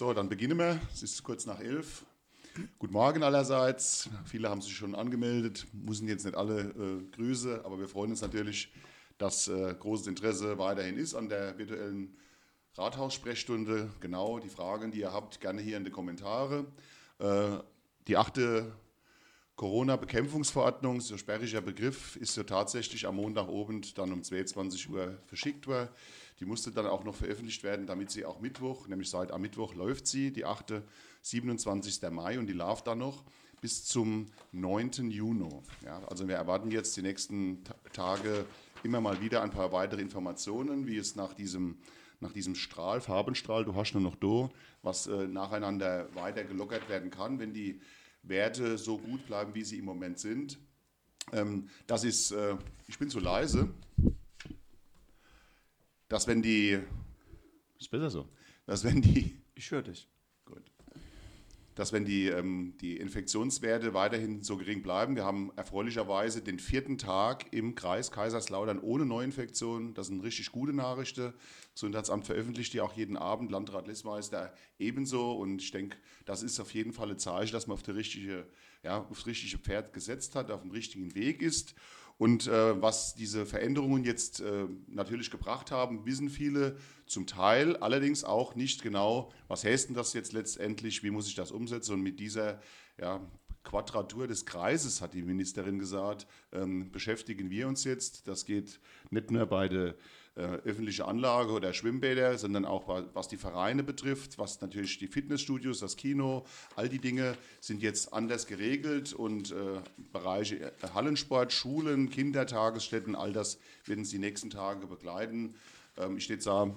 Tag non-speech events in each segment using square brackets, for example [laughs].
So, dann beginnen wir. Es ist kurz nach elf. Guten Morgen allerseits. Viele haben sich schon angemeldet, müssen jetzt nicht alle äh, Grüße, aber wir freuen uns natürlich, dass äh, großes Interesse weiterhin ist an der virtuellen Rathaus-Sprechstunde. Genau, die Fragen, die ihr habt, gerne hier in die Kommentare. Äh, die achte Corona-Bekämpfungsverordnung, so sperriger Begriff, ist so tatsächlich am Montag oben dann um 22 Uhr verschickt worden. Die musste dann auch noch veröffentlicht werden, damit sie auch Mittwoch, nämlich seit am Mittwoch läuft sie, die 8. 27. Mai und die läuft dann noch bis zum 9. Juni. Ja, also wir erwarten jetzt die nächsten Tage immer mal wieder ein paar weitere Informationen, wie es nach diesem, nach diesem Strahl, Farbenstrahl, du hast nur noch do, was äh, nacheinander weiter gelockert werden kann, wenn die Werte so gut bleiben, wie sie im Moment sind. Ähm, das ist, äh, ich bin zu leise dass wenn die. Ist besser so. Dass wenn die. Ich höre dich. Gut. Dass wenn die, ähm, die Infektionswerte weiterhin so gering bleiben, wir haben erfreulicherweise den vierten Tag im Kreis Kaiserslautern ohne Neuinfektion. Das sind richtig gute Nachrichten. Das Gesundheitsamt veröffentlicht die auch jeden Abend, Landrat Lissmeister ebenso. Und ich denke, das ist auf jeden Fall ein Zeichen, dass man auf, die richtige, ja, auf das richtige Pferd gesetzt hat, auf dem richtigen Weg ist. Und äh, was diese Veränderungen jetzt äh, natürlich gebracht haben, wissen viele zum Teil, allerdings auch nicht genau, was heißt denn das jetzt letztendlich, wie muss ich das umsetzen. Und mit dieser ja, Quadratur des Kreises, hat die Ministerin gesagt, ähm, beschäftigen wir uns jetzt. Das geht nicht nur bei der öffentliche Anlage oder Schwimmbäder, sondern auch was die Vereine betrifft, was natürlich die Fitnessstudios, das Kino, all die Dinge sind jetzt anders geregelt und äh, Bereiche äh, Hallensport, Schulen, Kindertagesstätten, all das werden Sie die nächsten Tage begleiten. Ähm, ich stehe da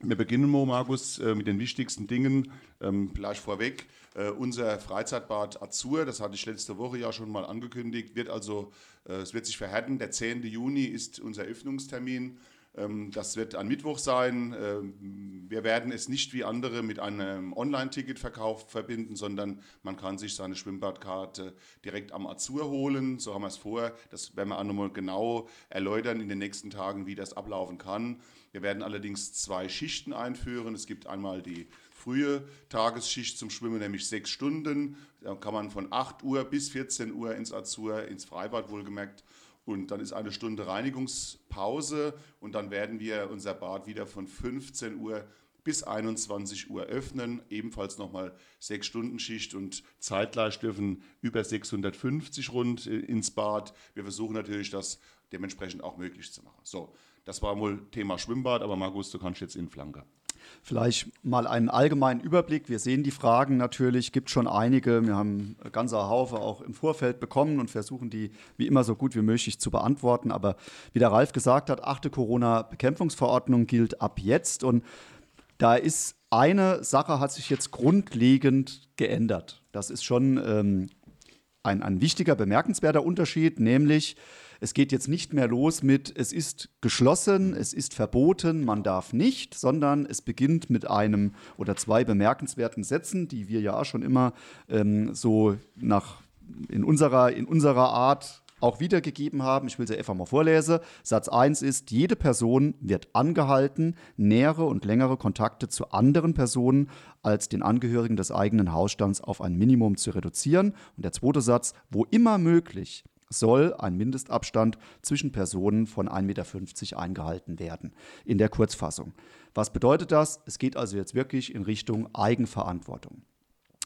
wir beginnen mal, Markus, äh, mit den wichtigsten Dingen. Ähm, gleich vorweg, äh, unser Freizeitbad Azur, das hatte ich letzte Woche ja schon mal angekündigt, wird also, es wird sich verhärten. Der 10. Juni ist unser Öffnungstermin. Ähm, das wird ein Mittwoch sein. Ähm, wir werden es nicht wie andere mit einem Online-Ticketverkauf verbinden, sondern man kann sich seine Schwimmbadkarte direkt am Azur holen. So haben wir es vor. Das werden wir auch nochmal genau erläutern in den nächsten Tagen, wie das ablaufen kann. Wir werden allerdings zwei Schichten einführen. Es gibt einmal die frühe Tagesschicht zum Schwimmen, nämlich sechs Stunden. Da kann man von 8 Uhr bis 14 Uhr ins Azur, ins Freibad wohlgemerkt und dann ist eine Stunde Reinigungspause und dann werden wir unser Bad wieder von 15 Uhr bis 21 Uhr öffnen. Ebenfalls nochmal sechs Stunden Schicht und zeitgleich dürfen über 650 rund äh, ins Bad. Wir versuchen natürlich, das dementsprechend auch möglich zu machen. So, das war wohl Thema Schwimmbad, aber Markus, du kannst jetzt in Flanke. Vielleicht mal einen allgemeinen Überblick. Wir sehen die Fragen natürlich, gibt schon einige. Wir haben ein ganzer Haufe auch im Vorfeld bekommen und versuchen die wie immer so gut wie möglich zu beantworten. Aber wie der Ralf gesagt hat, achte Corona-Bekämpfungsverordnung gilt ab jetzt und da ist eine Sache hat sich jetzt grundlegend geändert. Das ist schon ähm, ein, ein wichtiger, bemerkenswerter Unterschied, nämlich es geht jetzt nicht mehr los mit, es ist geschlossen, es ist verboten, man darf nicht, sondern es beginnt mit einem oder zwei bemerkenswerten Sätzen, die wir ja schon immer ähm, so nach in unserer, in unserer Art auch wiedergegeben haben. Ich will sie einfach mal vorlesen. Satz 1 ist, jede Person wird angehalten, nähere und längere Kontakte zu anderen Personen als den Angehörigen des eigenen Hausstands auf ein Minimum zu reduzieren. Und der zweite Satz, wo immer möglich, soll ein Mindestabstand zwischen Personen von 1,50 Meter eingehalten werden. In der Kurzfassung. Was bedeutet das? Es geht also jetzt wirklich in Richtung Eigenverantwortung.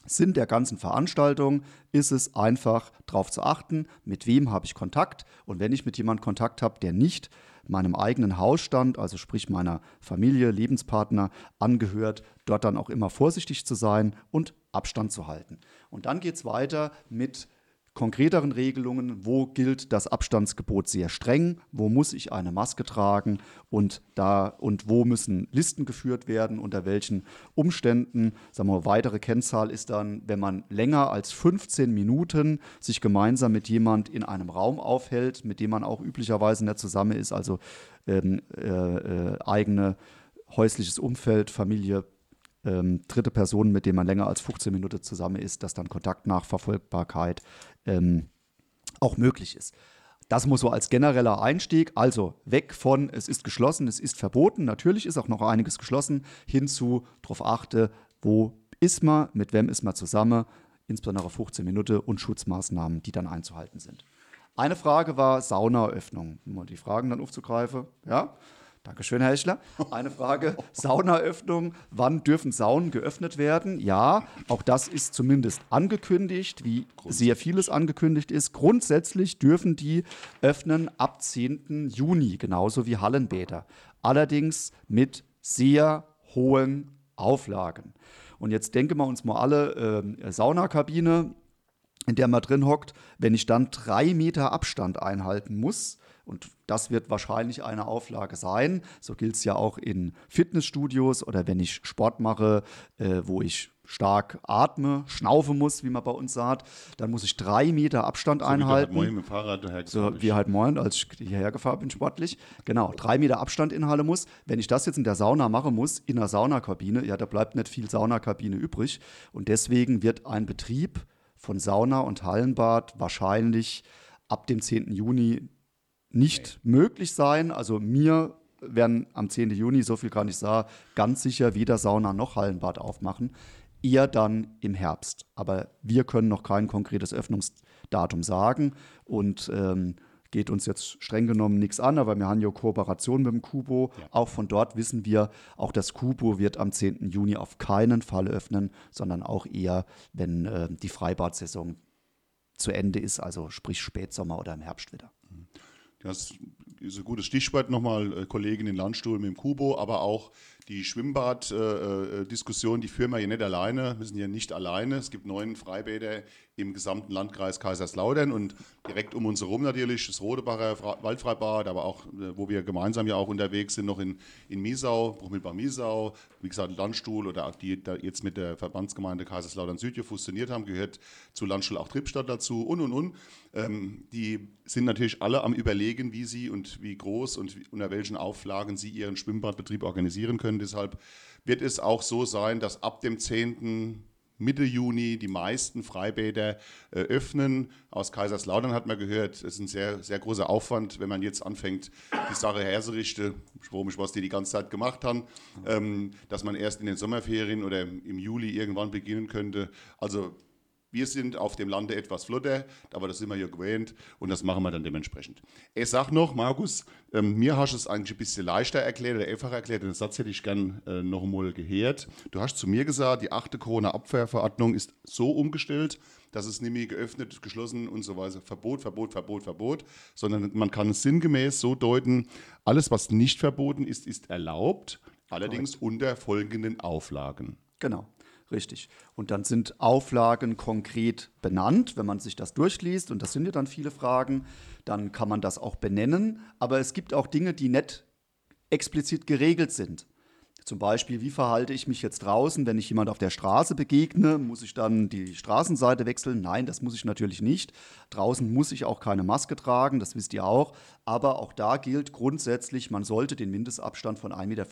Sinn der ganzen Veranstaltung ist es einfach darauf zu achten, mit wem habe ich Kontakt und wenn ich mit jemandem Kontakt habe, der nicht meinem eigenen Hausstand, also sprich meiner Familie, Lebenspartner angehört, dort dann auch immer vorsichtig zu sein und Abstand zu halten. Und dann geht es weiter mit konkreteren Regelungen, wo gilt das Abstandsgebot sehr streng, wo muss ich eine Maske tragen und da und wo müssen Listen geführt werden, unter welchen Umständen. Sagen wir, weitere Kennzahl ist dann, wenn man länger als 15 Minuten sich gemeinsam mit jemand in einem Raum aufhält, mit dem man auch üblicherweise nicht zusammen ist, also ähm, äh, äh, eigene häusliches Umfeld, Familie, ähm, dritte Personen, mit denen man länger als 15 Minuten zusammen ist, dass dann Kontaktnachverfolgbarkeit ähm, auch möglich ist. Das muss so als genereller Einstieg, also weg von es ist geschlossen, es ist verboten, natürlich ist auch noch einiges geschlossen, hin zu darauf achte, wo ist man, mit wem ist man zusammen, insbesondere 15 Minuten und Schutzmaßnahmen, die dann einzuhalten sind. Eine Frage war Saunaöffnung, um die Fragen dann aufzugreifen. Ja, Dankeschön, Herr Hechler. Eine Frage: Saunaöffnung. Wann dürfen Saunen geöffnet werden? Ja, auch das ist zumindest angekündigt, wie sehr vieles angekündigt ist. Grundsätzlich dürfen die öffnen ab 10. Juni, genauso wie Hallenbäder. Allerdings mit sehr hohen Auflagen. Und jetzt denken wir uns mal alle äh, Saunakabine, in der man drin hockt, wenn ich dann drei Meter Abstand einhalten muss, und das wird wahrscheinlich eine Auflage sein. So gilt es ja auch in Fitnessstudios oder wenn ich Sport mache, äh, wo ich stark atme, schnaufen muss, wie man bei uns sagt, dann muss ich drei Meter Abstand so einhalten. Wie halt mit dem Fahrrad so wie halt moin, als ich hierher gefahren bin, sportlich. Genau, drei Meter Abstand inhalte muss. Wenn ich das jetzt in der Sauna machen muss, in einer Saunakabine, ja, da bleibt nicht viel Saunakabine übrig. Und deswegen wird ein Betrieb von Sauna und Hallenbad wahrscheinlich ab dem 10. Juni nicht nee. möglich sein. Also mir werden am 10. Juni, so viel kann ich sagen, ganz sicher weder Sauna noch Hallenbad aufmachen. Eher dann im Herbst. Aber wir können noch kein konkretes Öffnungsdatum sagen und ähm, geht uns jetzt streng genommen nichts an, aber wir haben ja Kooperation mit dem Kubo. Ja. Auch von dort wissen wir, auch das Kubo wird am 10. Juni auf keinen Fall öffnen, sondern auch eher, wenn äh, die Freibad-Saison zu Ende ist, also sprich Spätsommer oder im Herbst wieder. Das ist ein gutes Stichwort nochmal, äh, Kollegin in Landstuhl mit dem Kubo, aber auch die Schwimmbad-Diskussion, äh, äh die führen wir hier nicht alleine. Wir sind hier nicht alleine. Es gibt neun Freibäder im gesamten Landkreis Kaiserslautern und direkt um uns herum natürlich das Rodebacher Waldfreibad, aber auch, äh, wo wir gemeinsam ja auch unterwegs sind, noch in, in Miesau, Bruchmilbach Miesau, wie gesagt, Landstuhl oder die da jetzt mit der Verbandsgemeinde Kaiserslautern Süd hier fusioniert haben, gehört zu Landstuhl auch Trippstadt dazu und und und. Ähm, die sind natürlich alle am Überlegen, wie sie und wie groß und wie, unter welchen Auflagen sie ihren Schwimmbadbetrieb organisieren können. Deshalb wird es auch so sein, dass ab dem 10. Mitte Juni die meisten Freibäder äh, öffnen. Aus Kaiserslautern hat man gehört, es ist ein sehr, sehr großer Aufwand, wenn man jetzt anfängt, die Sache herzurichten, was die die ganze Zeit gemacht haben, ähm, dass man erst in den Sommerferien oder im Juli irgendwann beginnen könnte. Also wir sind auf dem Lande etwas flotter, aber das sind wir ja gewöhnt und das machen wir dann dementsprechend. Ich sag noch, Markus, ähm, mir hast du es eigentlich ein bisschen leichter erklärt oder einfacher erklärt, den Satz hätte ich gern äh, noch einmal gehört. Du hast zu mir gesagt, die achte Corona-Abwehrverordnung ist so umgestellt, dass es nicht mehr geöffnet, geschlossen und so weiter, Verbot, Verbot, Verbot, Verbot, sondern man kann es sinngemäß so deuten, alles, was nicht verboten ist, ist erlaubt, allerdings Correct. unter folgenden Auflagen. Genau. Richtig. Und dann sind Auflagen konkret benannt. Wenn man sich das durchliest, und das sind ja dann viele Fragen, dann kann man das auch benennen. Aber es gibt auch Dinge, die nicht explizit geregelt sind. Zum Beispiel, wie verhalte ich mich jetzt draußen, wenn ich jemand auf der Straße begegne? Muss ich dann die Straßenseite wechseln? Nein, das muss ich natürlich nicht. Draußen muss ich auch keine Maske tragen, das wisst ihr auch. Aber auch da gilt grundsätzlich, man sollte den Mindestabstand von 1,50 Meter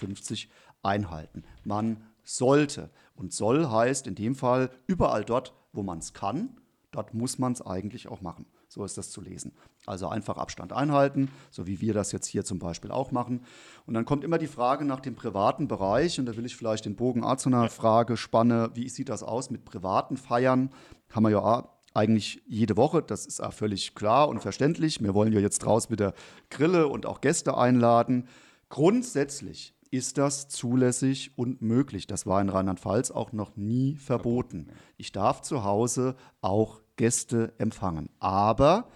einhalten. Man sollte. Und soll heißt in dem Fall überall dort, wo man es kann, dort muss man es eigentlich auch machen. So ist das zu lesen. Also einfach Abstand einhalten, so wie wir das jetzt hier zum Beispiel auch machen. Und dann kommt immer die Frage nach dem privaten Bereich. Und da will ich vielleicht den Bogen auch zu einer Frage spannen. Wie sieht das aus mit privaten Feiern? Haben wir ja eigentlich jede Woche. Das ist auch völlig klar und verständlich. Wir wollen ja jetzt raus mit der Grille und auch Gäste einladen. Grundsätzlich ist das zulässig und möglich. Das war in Rheinland-Pfalz auch noch nie verboten. Ich darf zu Hause auch Gäste empfangen. Aber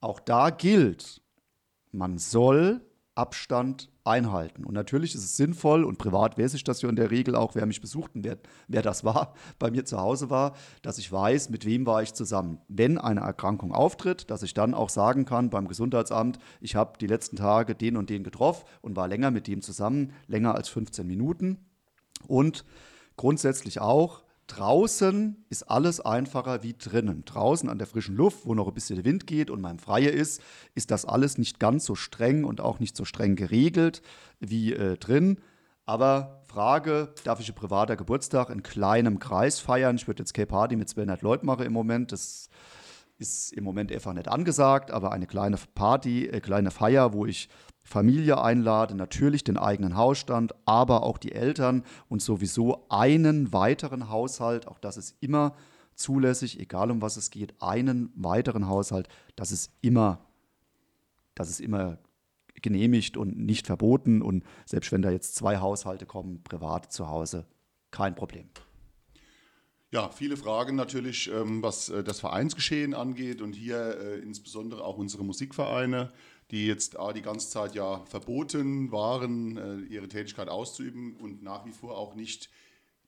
auch da gilt, man soll Abstand einhalten. Und natürlich ist es sinnvoll, und privat weiß ich das ja in der Regel auch, wer mich besucht und wer, wer das war, [laughs] bei mir zu Hause war, dass ich weiß, mit wem war ich zusammen. Wenn eine Erkrankung auftritt, dass ich dann auch sagen kann beim Gesundheitsamt, ich habe die letzten Tage den und den getroffen und war länger mit dem zusammen, länger als 15 Minuten. Und grundsätzlich auch, Draußen ist alles einfacher wie drinnen. Draußen an der frischen Luft, wo noch ein bisschen Wind geht und man Freie ist, ist das alles nicht ganz so streng und auch nicht so streng geregelt wie äh, drin. Aber Frage, darf ich ein privater Geburtstag in kleinem Kreis feiern? Ich würde jetzt keine Party mit 200 Leuten machen im Moment. Das ist im Moment einfach nicht angesagt, aber eine kleine Party, eine äh, kleine Feier, wo ich Familie einlade, natürlich den eigenen Hausstand, aber auch die Eltern und sowieso einen weiteren Haushalt, auch das ist immer zulässig, egal um was es geht, einen weiteren Haushalt, das ist immer, das ist immer genehmigt und nicht verboten. Und selbst wenn da jetzt zwei Haushalte kommen, privat zu Hause, kein Problem. Ja, viele Fragen natürlich, ähm, was äh, das Vereinsgeschehen angeht und hier äh, insbesondere auch unsere Musikvereine, die jetzt die ganze Zeit ja verboten waren, äh, ihre Tätigkeit auszuüben und nach wie vor auch nicht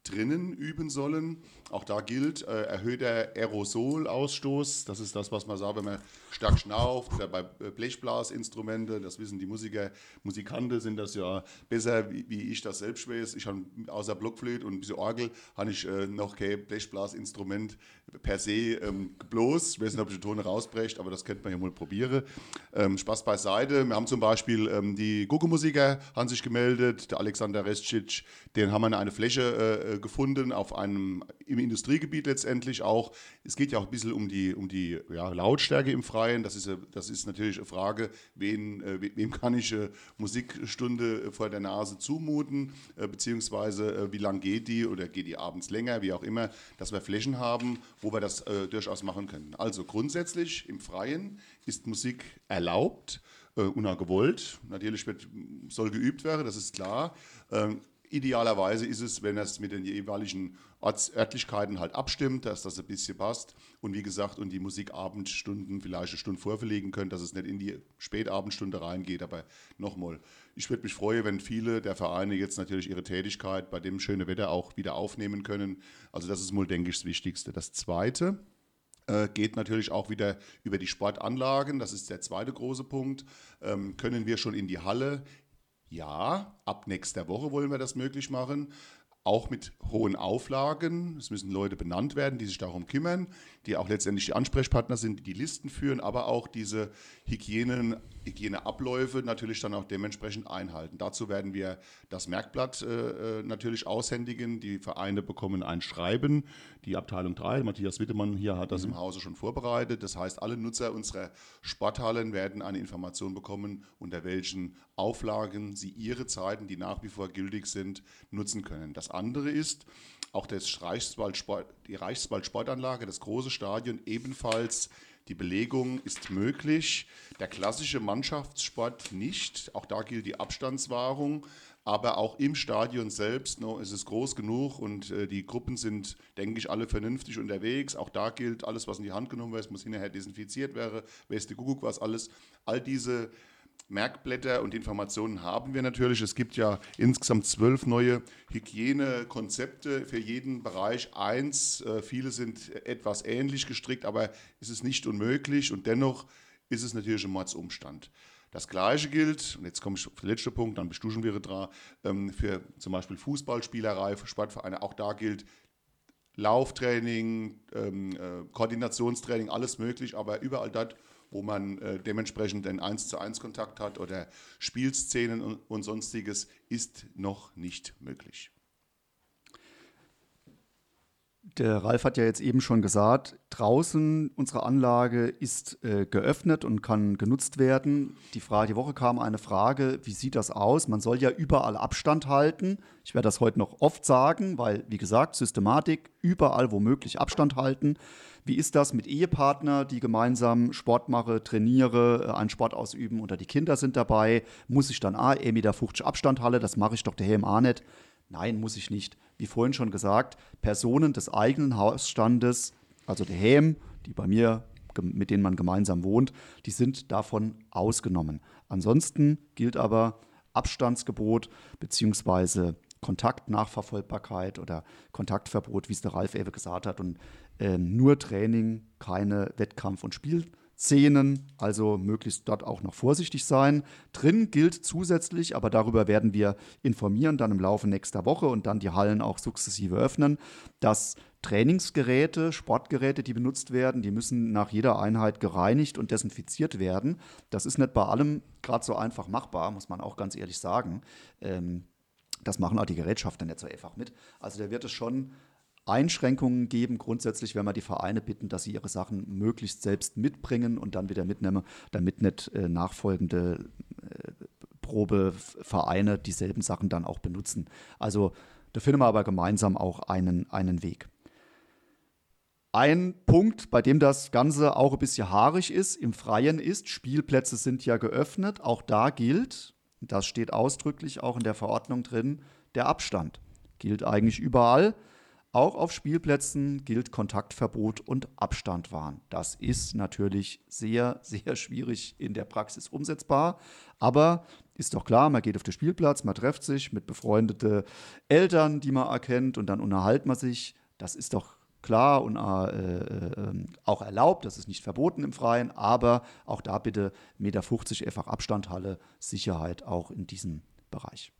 drinnen üben sollen. Auch da gilt äh, erhöhter Aerosolausstoß. Das ist das, was man sagt, wenn man stark schnauft oder bei äh, Blechblasinstrumente. Das wissen die Musiker, Musikanten sind das ja besser, wie, wie ich das selbst weiß. Ich habe außer Blockflöte und ein bisschen Orgel habe ich äh, noch kein Blechblasinstrument per se ähm, bloß. Ich weiß nicht, ob ich die Tone rausbrecht, aber das könnte man ja mal probieren. Ähm, Spaß beiseite. Wir haben zum Beispiel ähm, die Gucke-Musiker haben sich gemeldet, der Alexander Rescic, den haben wir eine Fläche äh, gefunden auf einem im Industriegebiet letztendlich auch. Es geht ja auch ein bisschen um die, um die ja, Lautstärke im Freien. Das ist, das ist natürlich eine Frage, wen, äh, wem kann ich eine Musikstunde vor der Nase zumuten, äh, beziehungsweise äh, wie lang geht die oder geht die abends länger, wie auch immer, dass wir Flächen haben, wo wir das äh, durchaus machen können. Also grundsätzlich im Freien ist Musik erlaubt. Äh, unergewollt. Natürlich wird, soll geübt werden, das ist klar. Ähm, Idealerweise ist es, wenn es mit den jeweiligen Orts Örtlichkeiten halt abstimmt, dass das ein bisschen passt. Und wie gesagt, und die Musikabendstunden vielleicht eine Stunde vorverlegen können, dass es nicht in die Spätabendstunde reingeht. Aber nochmal, ich würde mich freuen, wenn viele der Vereine jetzt natürlich ihre Tätigkeit bei dem schönen Wetter auch wieder aufnehmen können. Also das ist mal, denke ich, das Wichtigste. Das Zweite, äh, geht natürlich auch wieder über die Sportanlagen. Das ist der zweite große Punkt. Ähm, können wir schon in die Halle? Ja, ab nächster Woche wollen wir das möglich machen auch mit hohen Auflagen. Es müssen Leute benannt werden, die sich darum kümmern, die auch letztendlich die Ansprechpartner sind, die die Listen führen, aber auch diese Hygienen, Hygieneabläufe natürlich dann auch dementsprechend einhalten. Dazu werden wir das Merkblatt äh, äh natürlich aushändigen. Die Vereine bekommen ein Schreiben. Die Abteilung 3, Matthias Wittemann hier hat das mhm. im Hause schon vorbereitet. Das heißt, alle Nutzer unserer Sporthallen werden eine Information bekommen, unter welchen Auflagen sie ihre Zeiten, die nach wie vor gültig sind, nutzen können. Das andere ist, auch das Reichswald die Reichswald-Sportanlage, das große Stadion, ebenfalls die Belegung ist möglich. Der klassische Mannschaftssport nicht. Auch da gilt die Abstandswahrung. Aber auch im Stadion selbst no, ist es groß genug und äh, die Gruppen sind, denke ich, alle vernünftig unterwegs. Auch da gilt, alles, was in die Hand genommen wird, muss hinterher desinfiziert werden. Weste Kuckuck, was alles. All diese Merkblätter und Informationen haben wir natürlich. Es gibt ja insgesamt zwölf neue Hygienekonzepte für jeden Bereich. Eins, äh, viele sind etwas ähnlich gestrickt, aber es ist nicht unmöglich und dennoch ist es natürlich ein Mordsumstand. Das Gleiche gilt, und jetzt komme ich auf den letzten Punkt, dann bist du schon wieder dran, ähm, für zum Beispiel Fußballspielerei, für Sportvereine, auch da gilt Lauftraining, ähm, äh, Koordinationstraining, alles möglich, aber überall dort, wo man äh, dementsprechend einen 1 zu 1 Kontakt hat oder Spielszenen und, und sonstiges, ist noch nicht möglich. Der Ralf hat ja jetzt eben schon gesagt, draußen unsere Anlage ist äh, geöffnet und kann genutzt werden. Die, Frage, die Woche kam eine Frage, wie sieht das aus? Man soll ja überall Abstand halten. Ich werde das heute noch oft sagen, weil, wie gesagt, Systematik, überall womöglich Abstand halten. Wie ist das mit Ehepartner, die gemeinsam Sport machen, trainiere, äh, einen Sport ausüben oder die Kinder sind dabei? Muss ich dann, ah, 1,50 Meter Abstand halle, das mache ich doch daheim auch nicht. Nein, muss ich nicht. Wie vorhin schon gesagt, Personen des eigenen Hausstandes, also der Häm, die bei mir, mit denen man gemeinsam wohnt, die sind davon ausgenommen. Ansonsten gilt aber Abstandsgebot bzw. Kontaktnachverfolgbarkeit oder Kontaktverbot, wie es der Ralf Ewe gesagt hat. Und äh, nur Training, keine Wettkampf- und Spielszenen, also möglichst dort auch noch vorsichtig sein. Drin gilt zusätzlich, aber darüber werden wir informieren dann im Laufe nächster Woche und dann die Hallen auch sukzessive öffnen, dass Trainingsgeräte, Sportgeräte, die benutzt werden, die müssen nach jeder Einheit gereinigt und desinfiziert werden. Das ist nicht bei allem gerade so einfach machbar, muss man auch ganz ehrlich sagen. Ähm, das machen auch die Gerätschaften nicht so einfach mit. Also da wird es schon Einschränkungen geben. Grundsätzlich werden wir die Vereine bitten, dass sie ihre Sachen möglichst selbst mitbringen und dann wieder mitnehmen, damit nicht äh, nachfolgende äh, Probevereine dieselben Sachen dann auch benutzen. Also da finden wir aber gemeinsam auch einen, einen Weg. Ein Punkt, bei dem das Ganze auch ein bisschen haarig ist, im Freien ist, Spielplätze sind ja geöffnet. Auch da gilt, das steht ausdrücklich auch in der Verordnung drin, der Abstand. Gilt eigentlich überall. Auch auf Spielplätzen gilt Kontaktverbot und Abstand wahren. Das ist natürlich sehr, [laughs] sehr schwierig in der Praxis umsetzbar. Aber ist doch klar, man geht auf den Spielplatz, man trifft sich mit befreundeten Eltern, die man erkennt, und dann unterhält man sich. Das ist doch klar und äh, äh, auch erlaubt, das ist nicht verboten im Freien, aber auch da bitte 1,50 Meter einfach Abstand, Sicherheit auch in diesem Bereich.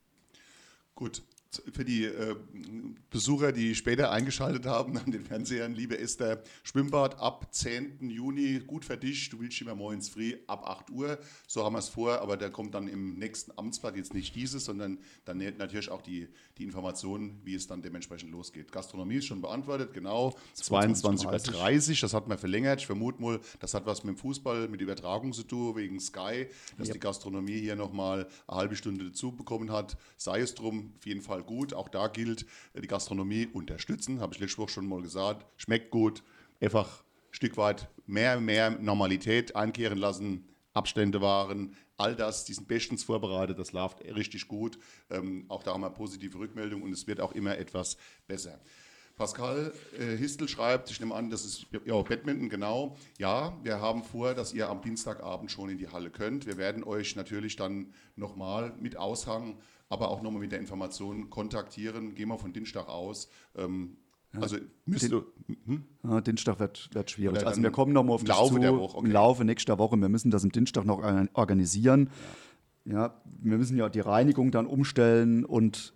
Gut, für die äh, Besucher, die später eingeschaltet haben [laughs] an den Fernsehern, liebe Esther, Schwimmbad ab 10. Juni, gut verdischt, du willst immer morgens früh ab 8 Uhr, so haben wir es vor, aber der kommt dann im nächsten Amtsblatt, jetzt nicht dieses, sondern dann natürlich auch die, die Informationen, wie es dann dementsprechend losgeht. Gastronomie ist schon beantwortet, genau, 22.30 Uhr, das hat man verlängert, ich vermute mal, das hat was mit dem Fußball, mit Übertragung zu tun, wegen Sky, dass yep. die Gastronomie hier nochmal eine halbe Stunde dazu bekommen hat, sei es drum, auf jeden Fall gut. Auch da gilt, äh, die Gastronomie unterstützen, habe ich letzte Woche schon mal gesagt. Schmeckt gut, einfach ein Stück weit mehr, mehr Normalität einkehren lassen, Abstände wahren, all das, die sind bestens vorbereitet, das läuft richtig gut. Ähm, auch da haben wir positive Rückmeldungen und es wird auch immer etwas besser. Pascal äh, Histel schreibt, ich nehme an, das ist ja, Badminton, genau. Ja, wir haben vor, dass ihr am Dienstagabend schon in die Halle könnt. Wir werden euch natürlich dann nochmal mit Aushang aber auch nochmal mit der Information kontaktieren. Gehen wir von Dienstag aus. Ähm, ja, also müsste. Den, hm? ja, Dienstag wird, wird schwierig. Also wir kommen nochmal auf das Laufe zu, der Woche, okay. im Laufe nächster Woche. Wir müssen das am Dienstag noch organisieren. Ja. ja, wir müssen ja die Reinigung dann umstellen und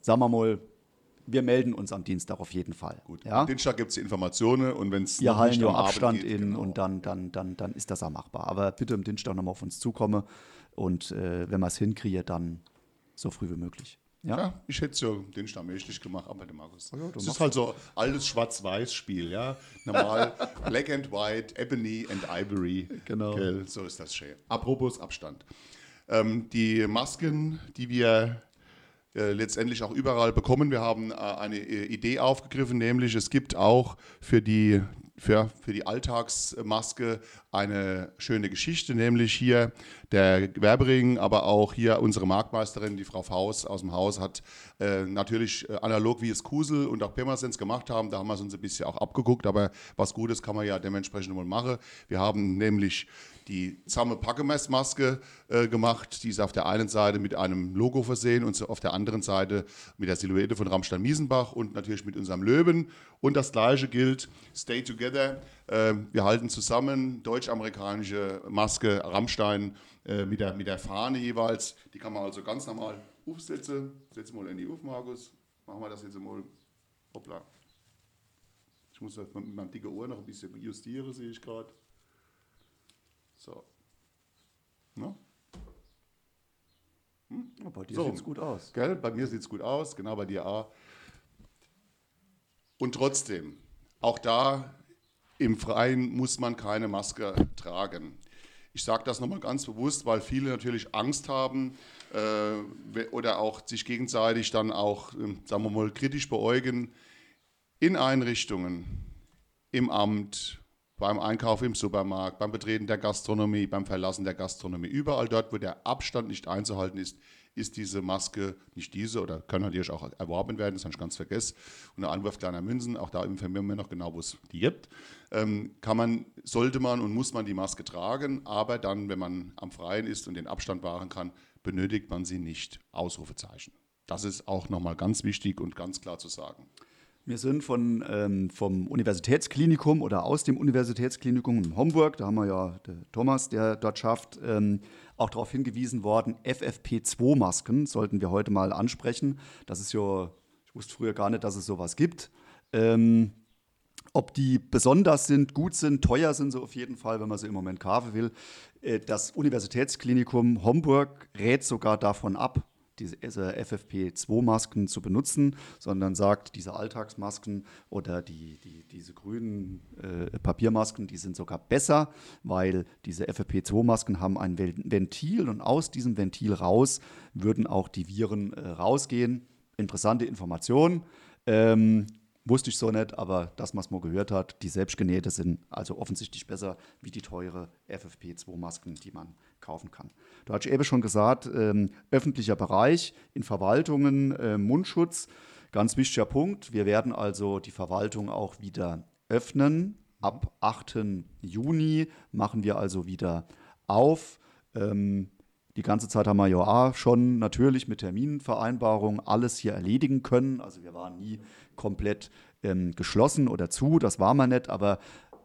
sagen wir mal, wir melden uns am Dienstag auf jeden Fall. Gut. Ja? Am Dienstag gibt es Informationen und wenn es Wir halten ja Abstand geht, in genau. und dann, dann, dann, dann ist das auch machbar. Aber bitte am Dienstag nochmal auf uns zukommen und äh, wenn wir es hinkriegen, dann so früh wie möglich. Ja, ja ich hätte ja den Stamm richtig gemacht, aber der Markus. Oh ja, es ist halt so altes Schwarz-Weiß-Spiel, ja. Normal [laughs] Black and White, Ebony and Ivory. Genau. Gell? So ist das schön. Apropos Abstand. Ähm, die Masken, die wir äh, letztendlich auch überall bekommen. Wir haben äh, eine äh, Idee aufgegriffen, nämlich es gibt auch für die für, für die Alltagsmaske eine schöne Geschichte, nämlich hier der Werbering, aber auch hier unsere Marktmeisterin, die Frau Faust aus dem Haus, hat äh, natürlich äh, analog wie es Kusel und auch Pirmasens gemacht haben, da haben wir es uns ein bisschen auch abgeguckt, aber was Gutes kann man ja dementsprechend mal machen. Wir haben nämlich die Zamme Packemessmaske äh, gemacht. Die ist auf der einen Seite mit einem Logo versehen und auf der anderen Seite mit der Silhouette von Rammstein-Miesenbach und natürlich mit unserem Löwen. Und das gleiche gilt, Stay Together. Äh, wir halten zusammen, deutsch-amerikanische Maske, Rammstein äh, mit, der, mit der Fahne jeweils. Die kann man also ganz normal aufsetzen. Setzen mal in die auf, Markus. Machen wir das jetzt mal. Hoppla. Ich muss das mit meinem dicken Ohr noch ein bisschen justieren, sehe ich gerade. So. No? Hm? Bei dir so, sieht es gut aus. Gell? Bei mir sieht es gut aus, genau bei dir auch. Und trotzdem, auch da im Freien muss man keine Maske tragen. Ich sage das nochmal ganz bewusst, weil viele natürlich Angst haben äh, oder auch sich gegenseitig dann auch, äh, sagen wir mal, kritisch beäugen. In Einrichtungen, im Amt, beim Einkauf im Supermarkt, beim Betreten der Gastronomie, beim Verlassen der Gastronomie. Überall dort, wo der Abstand nicht einzuhalten ist, ist diese Maske, nicht diese, oder kann natürlich auch erworben werden, das habe ich ganz vergessen, und ein Anwurf kleiner Münzen, auch da informieren wir noch genau, wo es die gibt, ähm, kann man, sollte man und muss man die Maske tragen, aber dann, wenn man am Freien ist und den Abstand wahren kann, benötigt man sie nicht. Ausrufezeichen. Das ist auch nochmal ganz wichtig und ganz klar zu sagen. Wir sind von, ähm, vom Universitätsklinikum oder aus dem Universitätsklinikum in Homburg, da haben wir ja Thomas, der dort schafft, ähm, auch darauf hingewiesen worden, FFP2-Masken sollten wir heute mal ansprechen. Das ist ja, ich wusste früher gar nicht, dass es sowas gibt. Ähm, ob die besonders sind, gut sind, teuer sind sie auf jeden Fall, wenn man sie im Moment kaufen will. Äh, das Universitätsklinikum Homburg rät sogar davon ab, diese FFP2-Masken zu benutzen, sondern sagt, diese Alltagsmasken oder die, die, diese grünen äh, Papiermasken, die sind sogar besser, weil diese FFP2-Masken haben ein Ventil und aus diesem Ventil raus würden auch die Viren äh, rausgehen. Interessante Information. Ähm, Wusste ich so nicht, aber das, was man gehört hat, die selbstgenähte sind also offensichtlich besser wie die teure FFP2-Masken, die man kaufen kann. Du hast eben schon gesagt, ähm, öffentlicher Bereich, in Verwaltungen, äh, Mundschutz, ganz wichtiger Punkt. Wir werden also die Verwaltung auch wieder öffnen. Ab 8. Juni machen wir also wieder auf. Ähm, die ganze Zeit haben wir ja schon natürlich mit Terminvereinbarungen alles hier erledigen können. Also wir waren nie komplett ähm, geschlossen oder zu, das war man nicht, aber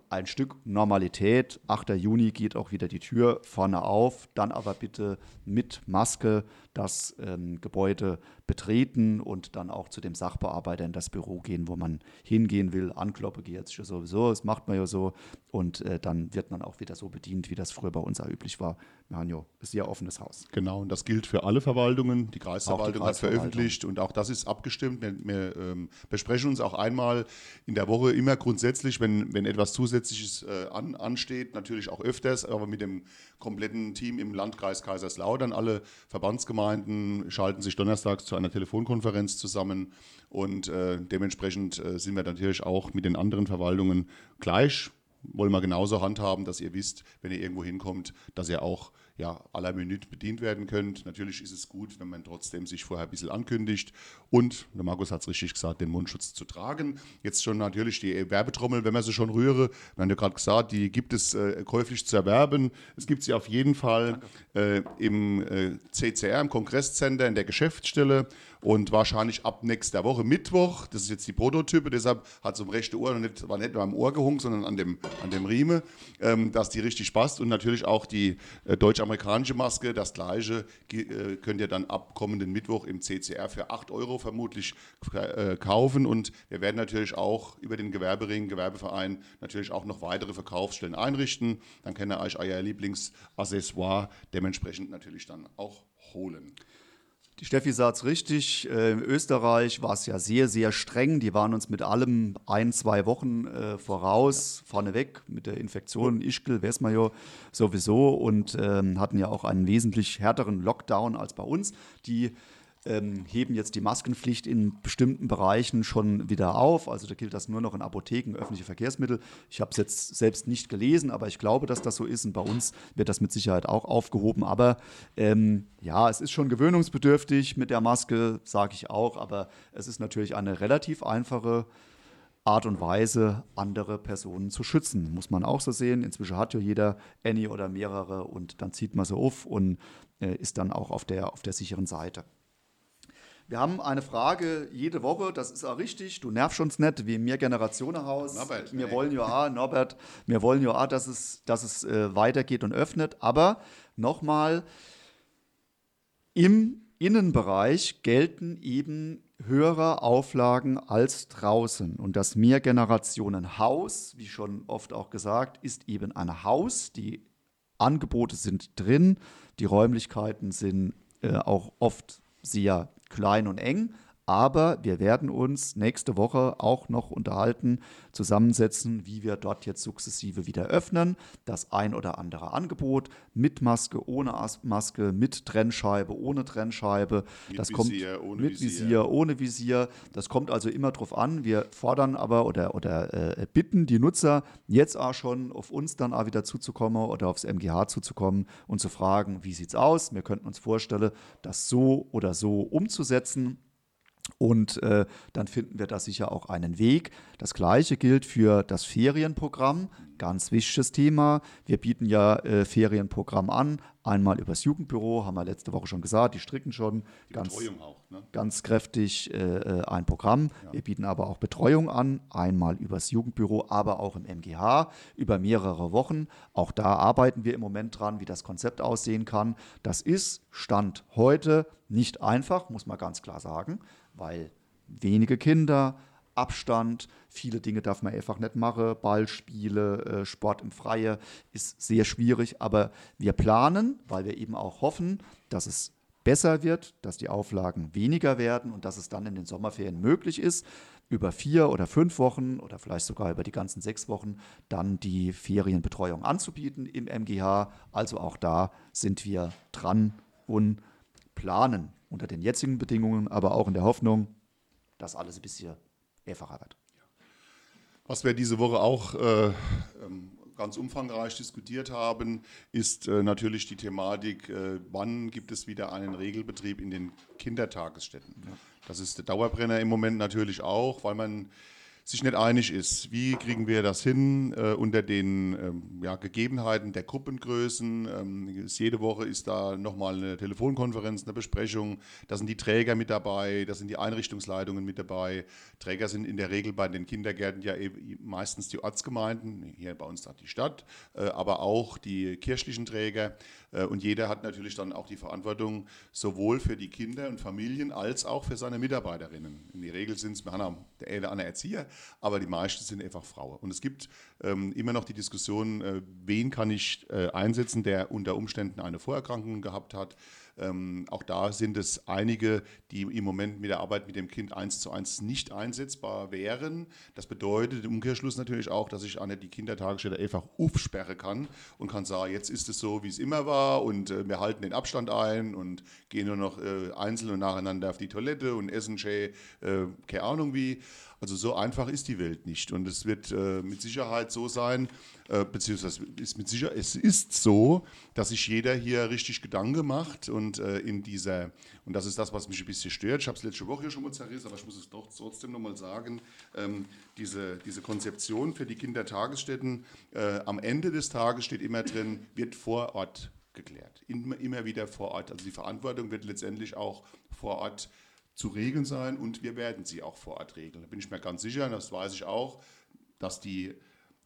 ein Stück Normalität. 8. Juni geht auch wieder die Tür vorne auf, dann aber bitte mit Maske das ähm, Gebäude betreten und dann auch zu dem Sachbearbeiter in das Büro gehen, wo man hingehen will. Ankloppe geht jetzt sowieso, das macht man ja so und äh, dann wird man auch wieder so bedient, wie das früher bei uns auch üblich war. Wir haben ja ein sehr offenes Haus. Genau, und das gilt für alle Verwaltungen. Die Kreisverwaltung, die hat veröffentlicht und auch das ist abgestimmt. Wir, wir ähm, besprechen uns auch einmal in der Woche immer grundsätzlich, wenn, wenn etwas Zusätzliches äh, an, ansteht, natürlich auch öfters, aber mit dem kompletten Team im Landkreis Kaiserslautern. Alle Verbandsgemeinden schalten sich donnerstags zu einer Telefonkonferenz zusammen und äh, dementsprechend äh, sind wir natürlich auch mit den anderen Verwaltungen gleich. Wollen wir genauso handhaben, dass ihr wisst, wenn ihr irgendwo hinkommt, dass ihr auch ja, à la Minute bedient werden könnt. Natürlich ist es gut, wenn man trotzdem sich vorher ein bisschen ankündigt und, der Markus hat es richtig gesagt, den Mundschutz zu tragen. Jetzt schon natürlich die Werbetrommel, wenn man sie schon rühre. Wir haben ja gerade gesagt, die gibt es äh, käuflich zu erwerben. Es gibt sie auf jeden Fall äh, im äh, CCR, im Kongresscenter, in der Geschäftsstelle und wahrscheinlich ab nächster Woche Mittwoch, das ist jetzt die Prototype, deshalb hat es um rechte Ohr nicht, war nicht nur am Ohr gehunkt, sondern an dem, an dem Riemen, ähm, dass die richtig passt. Und natürlich auch die äh, deutsch-amerikanische Maske, das gleiche äh, könnt ihr dann ab kommenden Mittwoch im CCR für 8 Euro vermutlich äh, kaufen. Und wir werden natürlich auch über den Gewerbering, Gewerbeverein natürlich auch noch weitere Verkaufsstellen einrichten, dann könnt ihr euch euer Lieblingsaccessoire dementsprechend natürlich dann auch holen. Die Steffi sagt es richtig. Äh, in Österreich war es ja sehr, sehr streng. Die waren uns mit allem ein, zwei Wochen äh, voraus, vorneweg mit der Infektion Ischgl, ja sowieso und ähm, hatten ja auch einen wesentlich härteren Lockdown als bei uns. Die ähm, heben jetzt die Maskenpflicht in bestimmten Bereichen schon wieder auf. Also da gilt das nur noch in Apotheken, öffentliche Verkehrsmittel. Ich habe es jetzt selbst nicht gelesen, aber ich glaube, dass das so ist. Und bei uns wird das mit Sicherheit auch aufgehoben. Aber ähm, ja, es ist schon gewöhnungsbedürftig mit der Maske, sage ich auch. Aber es ist natürlich eine relativ einfache Art und Weise, andere Personen zu schützen. Muss man auch so sehen. Inzwischen hat ja jeder Annie oder mehrere und dann zieht man sie auf und äh, ist dann auch auf der, auf der sicheren Seite. Wir haben eine Frage jede Woche, das ist auch richtig. Du nervst uns nicht, wie mir Generationenhaus. Norbert, wir nee. wollen ja, Norbert, wir wollen ja, dass es, dass es äh, weitergeht und öffnet. Aber nochmal, im Innenbereich gelten eben höhere Auflagen als draußen. Und das Mehrgenerationenhaus, wie schon oft auch gesagt, ist eben ein Haus. Die Angebote sind drin, die Räumlichkeiten sind äh, auch oft sehr klein und eng. Aber wir werden uns nächste Woche auch noch unterhalten, zusammensetzen, wie wir dort jetzt sukzessive wieder öffnen. Das ein oder andere Angebot mit Maske, ohne Maske, mit Trennscheibe, ohne Trennscheibe. Mit das Visier, kommt ohne mit Visier. Visier. ohne Visier. Das kommt also immer drauf an. Wir fordern aber oder, oder äh, bitten die Nutzer jetzt auch schon auf uns dann auch wieder zuzukommen oder aufs MGH zuzukommen und zu fragen, wie sieht es aus? Wir könnten uns vorstellen, das so oder so umzusetzen. Und äh, dann finden wir da sicher auch einen Weg. Das gleiche gilt für das Ferienprogramm. Ganz wichtiges Thema. Wir bieten ja äh, Ferienprogramm an. Einmal übers Jugendbüro, haben wir letzte Woche schon gesagt, die stricken schon die ganz, auch, ne? ganz kräftig äh, äh ein Programm. Ja. Wir bieten aber auch Betreuung an, einmal übers Jugendbüro, aber auch im MGH über mehrere Wochen. Auch da arbeiten wir im Moment dran, wie das Konzept aussehen kann. Das ist Stand heute nicht einfach, muss man ganz klar sagen weil wenige Kinder, Abstand, viele Dinge darf man einfach nicht machen, Ballspiele, äh, Sport im Freie ist sehr schwierig, aber wir planen, weil wir eben auch hoffen, dass es besser wird, dass die Auflagen weniger werden und dass es dann in den Sommerferien möglich ist, über vier oder fünf Wochen oder vielleicht sogar über die ganzen sechs Wochen dann die Ferienbetreuung anzubieten im MGH. Also auch da sind wir dran und planen unter den jetzigen Bedingungen, aber auch in der Hoffnung, dass alles ein bisschen einfacher wird. Was wir diese Woche auch äh, ähm, ganz umfangreich diskutiert haben, ist äh, natürlich die Thematik, äh, wann gibt es wieder einen Regelbetrieb in den Kindertagesstätten. Ja. Das ist der Dauerbrenner im Moment natürlich auch, weil man sich nicht einig ist. Wie kriegen wir das hin äh, unter den ähm, ja, Gegebenheiten der Gruppengrößen? Ähm, jede Woche ist da nochmal eine Telefonkonferenz, eine Besprechung. Da sind die Träger mit dabei, da sind die Einrichtungsleitungen mit dabei. Träger sind in der Regel bei den Kindergärten ja meistens die Ortsgemeinden, hier bei uns die Stadt, äh, aber auch die kirchlichen Träger. Äh, und jeder hat natürlich dann auch die Verantwortung sowohl für die Kinder und Familien als auch für seine Mitarbeiterinnen. In der Regel sind es, haben der eine oder Erzieher, aber die meisten sind einfach Frauen. Und es gibt ähm, immer noch die Diskussion, äh, wen kann ich äh, einsetzen, der unter Umständen eine Vorerkrankung gehabt hat. Ähm, auch da sind es einige, die im Moment mit der Arbeit mit dem Kind eins zu eins nicht einsetzbar wären. Das bedeutet im Umkehrschluss natürlich auch, dass ich an die Kindertagesstätte einfach aufsperren kann und kann sagen, jetzt ist es so, wie es immer war und äh, wir halten den Abstand ein und gehen nur noch äh, einzeln und nacheinander auf die Toilette und essen schön, äh, keine Ahnung wie. Also so einfach ist die Welt nicht. Und es wird äh, mit Sicherheit so sein, äh, beziehungsweise ist mit Sicherheit, es ist so, dass sich jeder hier richtig Gedanken macht und äh, in dieser, und das ist das, was mich ein bisschen stört, ich habe es letzte Woche hier schon mal zerrissen, aber ich muss es doch trotzdem nochmal sagen, ähm, diese, diese Konzeption für die Kindertagesstätten, äh, am Ende des Tages steht immer drin, wird vor Ort geklärt. Immer, immer wieder vor Ort. Also die Verantwortung wird letztendlich auch vor Ort geklärt zu regeln sein und wir werden sie auch vor Ort regeln. Da bin ich mir ganz sicher, das weiß ich auch, dass die,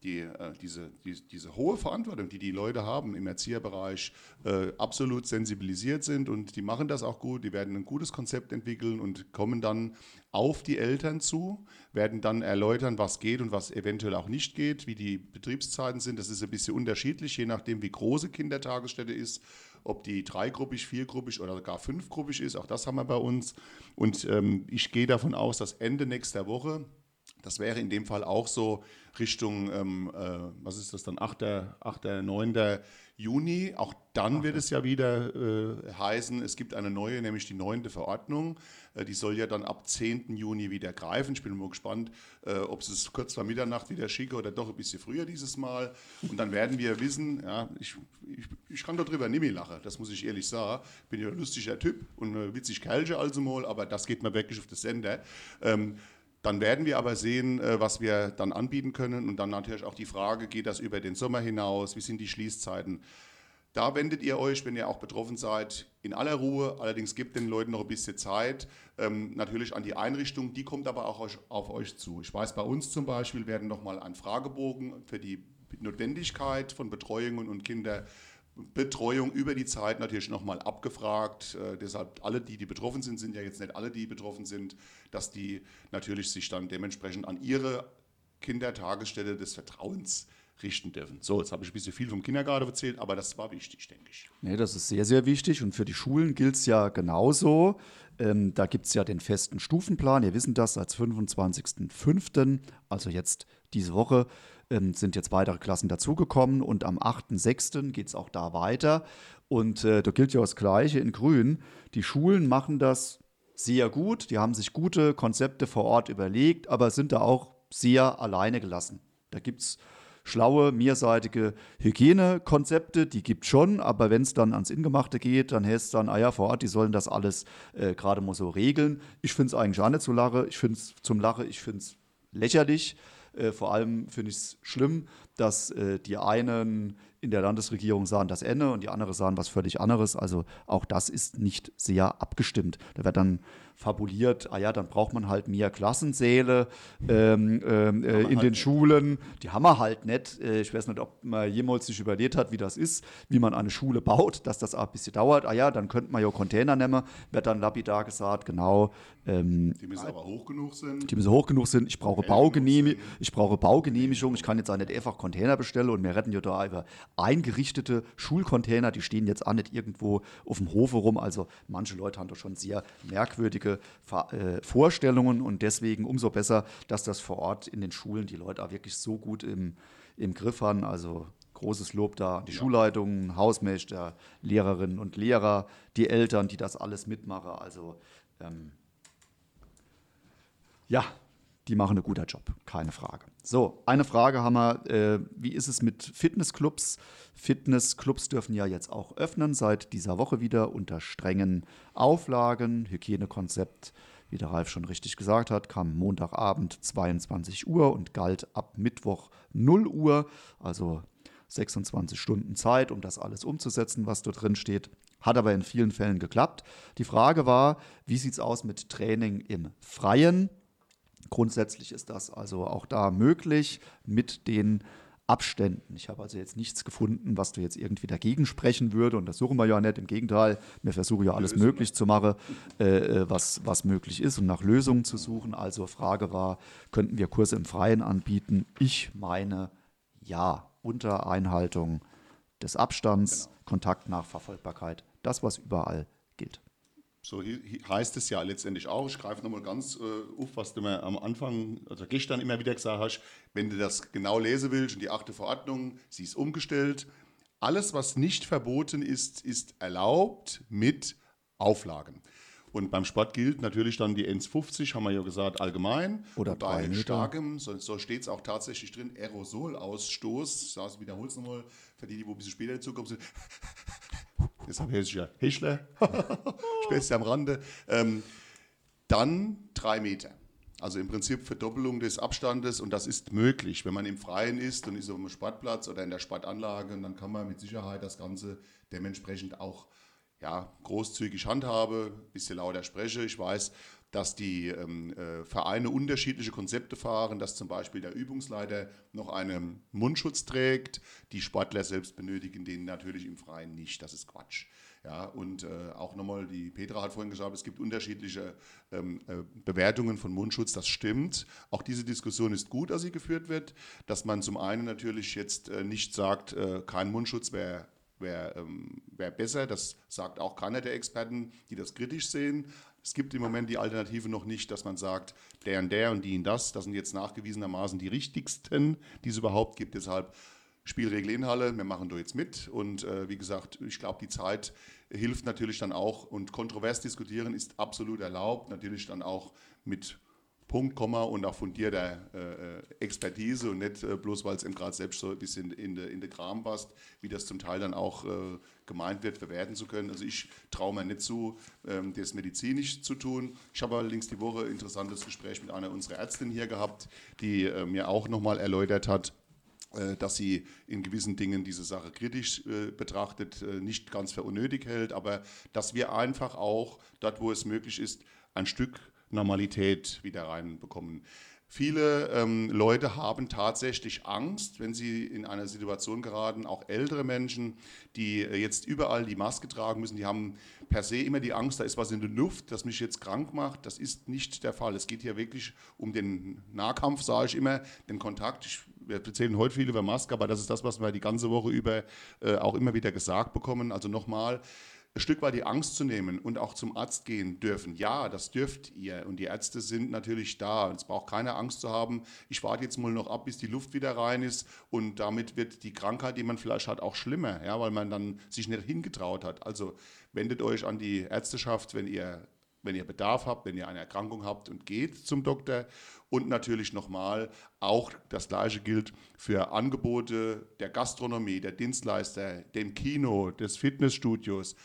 die, äh, diese, die, diese hohe Verantwortung, die die Leute haben im Erzieherbereich, äh, absolut sensibilisiert sind und die machen das auch gut. Die werden ein gutes Konzept entwickeln und kommen dann auf die Eltern zu, werden dann erläutern, was geht und was eventuell auch nicht geht, wie die Betriebszeiten sind. Das ist ein bisschen unterschiedlich, je nachdem, wie große Kindertagesstätte ist ob die dreigruppig, viergruppig oder gar fünfgruppig ist. Auch das haben wir bei uns. Und ähm, ich gehe davon aus, dass Ende nächster Woche, das wäre in dem Fall auch so Richtung, ähm, äh, was ist das dann, 8., 8., 9. Juni. Auch dann Ach, wird es ja wieder äh, heißen, es gibt eine neue, nämlich die neunte Verordnung. Äh, die soll ja dann ab 10. Juni wieder greifen. Ich bin mal gespannt, äh, ob es kurz vor Mitternacht wieder schicke oder doch ein bisschen früher dieses Mal. Und dann werden wir wissen, ja, ich, ich, ich kann darüber nicht mehr lachen, das muss ich ehrlich sagen. Ich bin ja ein lustiger Typ und äh, witzig Kerlche also mal, aber das geht mir wirklich auf das Sender. Ähm, dann werden wir aber sehen, äh, was wir dann anbieten können und dann natürlich auch die Frage, geht das über den Sommer hinaus, wie sind die Schließzeiten. Da wendet ihr euch, wenn ihr auch betroffen seid, in aller Ruhe. Allerdings gebt den Leuten noch ein bisschen Zeit. Ähm, natürlich an die Einrichtung, die kommt aber auch auf euch zu. Ich weiß, bei uns zum Beispiel werden nochmal ein Fragebogen für die Notwendigkeit von Betreuungen und Kinder Betreuung über die Zeit natürlich nochmal abgefragt. Äh, deshalb alle, die, die betroffen sind, sind ja jetzt nicht alle, die betroffen sind, dass die natürlich sich dann dementsprechend an ihre Kindertagesstätte des Vertrauens richten dürfen. So, jetzt habe ich ein bisschen viel vom Kindergarten erzählt, aber das war wichtig, denke ich. Nee, das ist sehr, sehr wichtig und für die Schulen gilt es ja genauso. Ähm, da gibt es ja den festen Stufenplan, ihr wissen das, seit 25.05., also jetzt diese Woche, ähm, sind jetzt weitere Klassen dazugekommen und am 8.6. geht es auch da weiter. Und äh, da gilt ja das Gleiche in Grün. Die Schulen machen das sehr gut, die haben sich gute Konzepte vor Ort überlegt, aber sind da auch sehr alleine gelassen. Da gibt es schlaue, mehrseitige Hygienekonzepte, die gibt schon, aber wenn es dann ans Ingemachte geht, dann heißt es dann, ah ja, vor Ort, die sollen das alles äh, gerade mal so regeln. Ich finde es eigentlich auch nicht so lache, ich finde es zum Lache, ich finde es lächerlich. Äh, vor allem finde ich es schlimm, dass äh, die einen in der Landesregierung sahen das Ende und die anderen sahen was völlig anderes. Also auch das ist nicht sehr abgestimmt. Da wird dann fabuliert, ah ja, dann braucht man halt mehr Klassensäle ähm, ähm, äh, in halt den nicht. Schulen. Die haben wir halt nicht. Äh, ich weiß nicht, ob man jemals sich überlegt hat, wie das ist, wie man eine Schule baut, dass das auch ein bisschen dauert. Ah ja, dann könnte man ja Container nehmen, wird dann lapidar gesagt, genau. Ähm, die müssen aber hoch genug sein. Die müssen hoch genug sein. Ich brauche, Baugenehmi ich brauche Baugenehmigung. Ich kann jetzt auch nicht einfach Container bestelle und wir retten ja da über eingerichtete Schulcontainer, die stehen jetzt auch nicht irgendwo auf dem Hofe rum. Also manche Leute haben da schon sehr merkwürdige äh, Vorstellungen und deswegen umso besser, dass das vor Ort in den Schulen die Leute auch wirklich so gut im, im Griff haben. Also großes Lob da an die ja. Schulleitungen, Hausmeister, Lehrerinnen und Lehrer, die Eltern, die das alles mitmachen. Also ähm, ja, die machen einen guten Job, keine Frage. So, eine Frage haben wir, äh, wie ist es mit Fitnessclubs? Fitnessclubs dürfen ja jetzt auch öffnen, seit dieser Woche wieder unter strengen Auflagen. Hygienekonzept, wie der Ralf schon richtig gesagt hat, kam Montagabend 22 Uhr und galt ab Mittwoch 0 Uhr, also 26 Stunden Zeit, um das alles umzusetzen, was dort drin steht. Hat aber in vielen Fällen geklappt. Die Frage war, wie sieht es aus mit Training im Freien? Grundsätzlich ist das also auch da möglich mit den Abständen. Ich habe also jetzt nichts gefunden, was du jetzt irgendwie dagegen sprechen würde. Und das suchen wir ja nicht. Im Gegenteil, wir versuchen ja alles möglich zu machen, äh, äh, was, was möglich ist und nach Lösungen zu suchen. Also Frage war, könnten wir Kurse im Freien anbieten? Ich meine, ja, unter Einhaltung des Abstands, genau. Kontaktnachverfolgbarkeit, das, was überall gilt. So heißt es ja letztendlich auch. Ich greife nochmal ganz äh, auf, was du mir am Anfang, also gestern immer wieder gesagt hast. Wenn du das genau lesen willst und die achte Verordnung, sie ist umgestellt. Alles, was nicht verboten ist, ist erlaubt mit Auflagen. Und beim Sport gilt natürlich dann die 1,50, haben wir ja gesagt, allgemein. Oder bei starkem, so, so steht es auch tatsächlich drin, Aerosolausstoß. Ich wiederhole es nochmal, für die, die ein bisschen später dazukommen sind. Deshalb heißt es ja. [laughs] Spätestens am Rande. Ähm, dann drei Meter. Also im Prinzip Verdoppelung des Abstandes und das ist möglich. Wenn man im Freien ist und ist auf dem Sportplatz oder in der Sportanlage, dann kann man mit Sicherheit das Ganze dementsprechend auch ja, großzügig handhabe, ein bisschen lauter spreche. Ich weiß, dass die ähm, äh, Vereine unterschiedliche Konzepte fahren, dass zum Beispiel der Übungsleiter noch einen Mundschutz trägt. Die Sportler selbst benötigen den natürlich im Freien nicht. Das ist Quatsch. Ja, und äh, auch nochmal, die Petra hat vorhin gesagt, es gibt unterschiedliche ähm, äh, Bewertungen von Mundschutz. Das stimmt. Auch diese Diskussion ist gut, dass sie geführt wird, dass man zum einen natürlich jetzt äh, nicht sagt, äh, kein Mundschutz wäre wäre ähm, wär besser. Das sagt auch keiner der Experten, die das kritisch sehen. Es gibt im Moment die Alternative noch nicht, dass man sagt, der und der und die und das, das sind jetzt nachgewiesenermaßen die richtigsten, die es überhaupt gibt. Deshalb Spielregel in Halle, wir machen da jetzt mit. Und äh, wie gesagt, ich glaube, die Zeit hilft natürlich dann auch. Und kontrovers diskutieren ist absolut erlaubt, natürlich dann auch mit Punkt, Komma und auch fundierter äh, Expertise und nicht äh, bloß, weil es eben gerade selbst so ein bisschen in der in de Kram passt, wie das zum Teil dann auch äh, gemeint wird, verwerten zu können. Also ich traue mir nicht zu, ähm, das medizinisch zu tun. Ich habe allerdings die Woche ein interessantes Gespräch mit einer unserer Ärztinnen hier gehabt, die äh, mir auch nochmal erläutert hat, äh, dass sie in gewissen Dingen diese Sache kritisch äh, betrachtet, äh, nicht ganz für unnötig hält, aber dass wir einfach auch dort, wo es möglich ist, ein Stück Normalität wieder reinbekommen. Viele ähm, Leute haben tatsächlich Angst, wenn sie in eine Situation geraten, auch ältere Menschen, die äh, jetzt überall die Maske tragen müssen, die haben per se immer die Angst, da ist was in der Luft, das mich jetzt krank macht. Das ist nicht der Fall. Es geht hier wirklich um den Nahkampf, sage ich immer, den Kontakt. Ich, wir erzählen heute viel über Maske, aber das ist das, was wir die ganze Woche über äh, auch immer wieder gesagt bekommen. Also nochmal, ein Stück weit die Angst zu nehmen und auch zum Arzt gehen dürfen. Ja, das dürft ihr und die Ärzte sind natürlich da. Es braucht keine Angst zu haben, ich warte jetzt mal noch ab, bis die Luft wieder rein ist und damit wird die Krankheit, die man vielleicht hat, auch schlimmer, ja, weil man dann sich nicht hingetraut hat. Also wendet euch an die Ärzteschaft, wenn ihr wenn ihr Bedarf habt, wenn ihr eine Erkrankung habt und geht zum Doktor. Und natürlich nochmal, auch das Gleiche gilt für Angebote der Gastronomie, der Dienstleister, dem Kino, des Fitnessstudios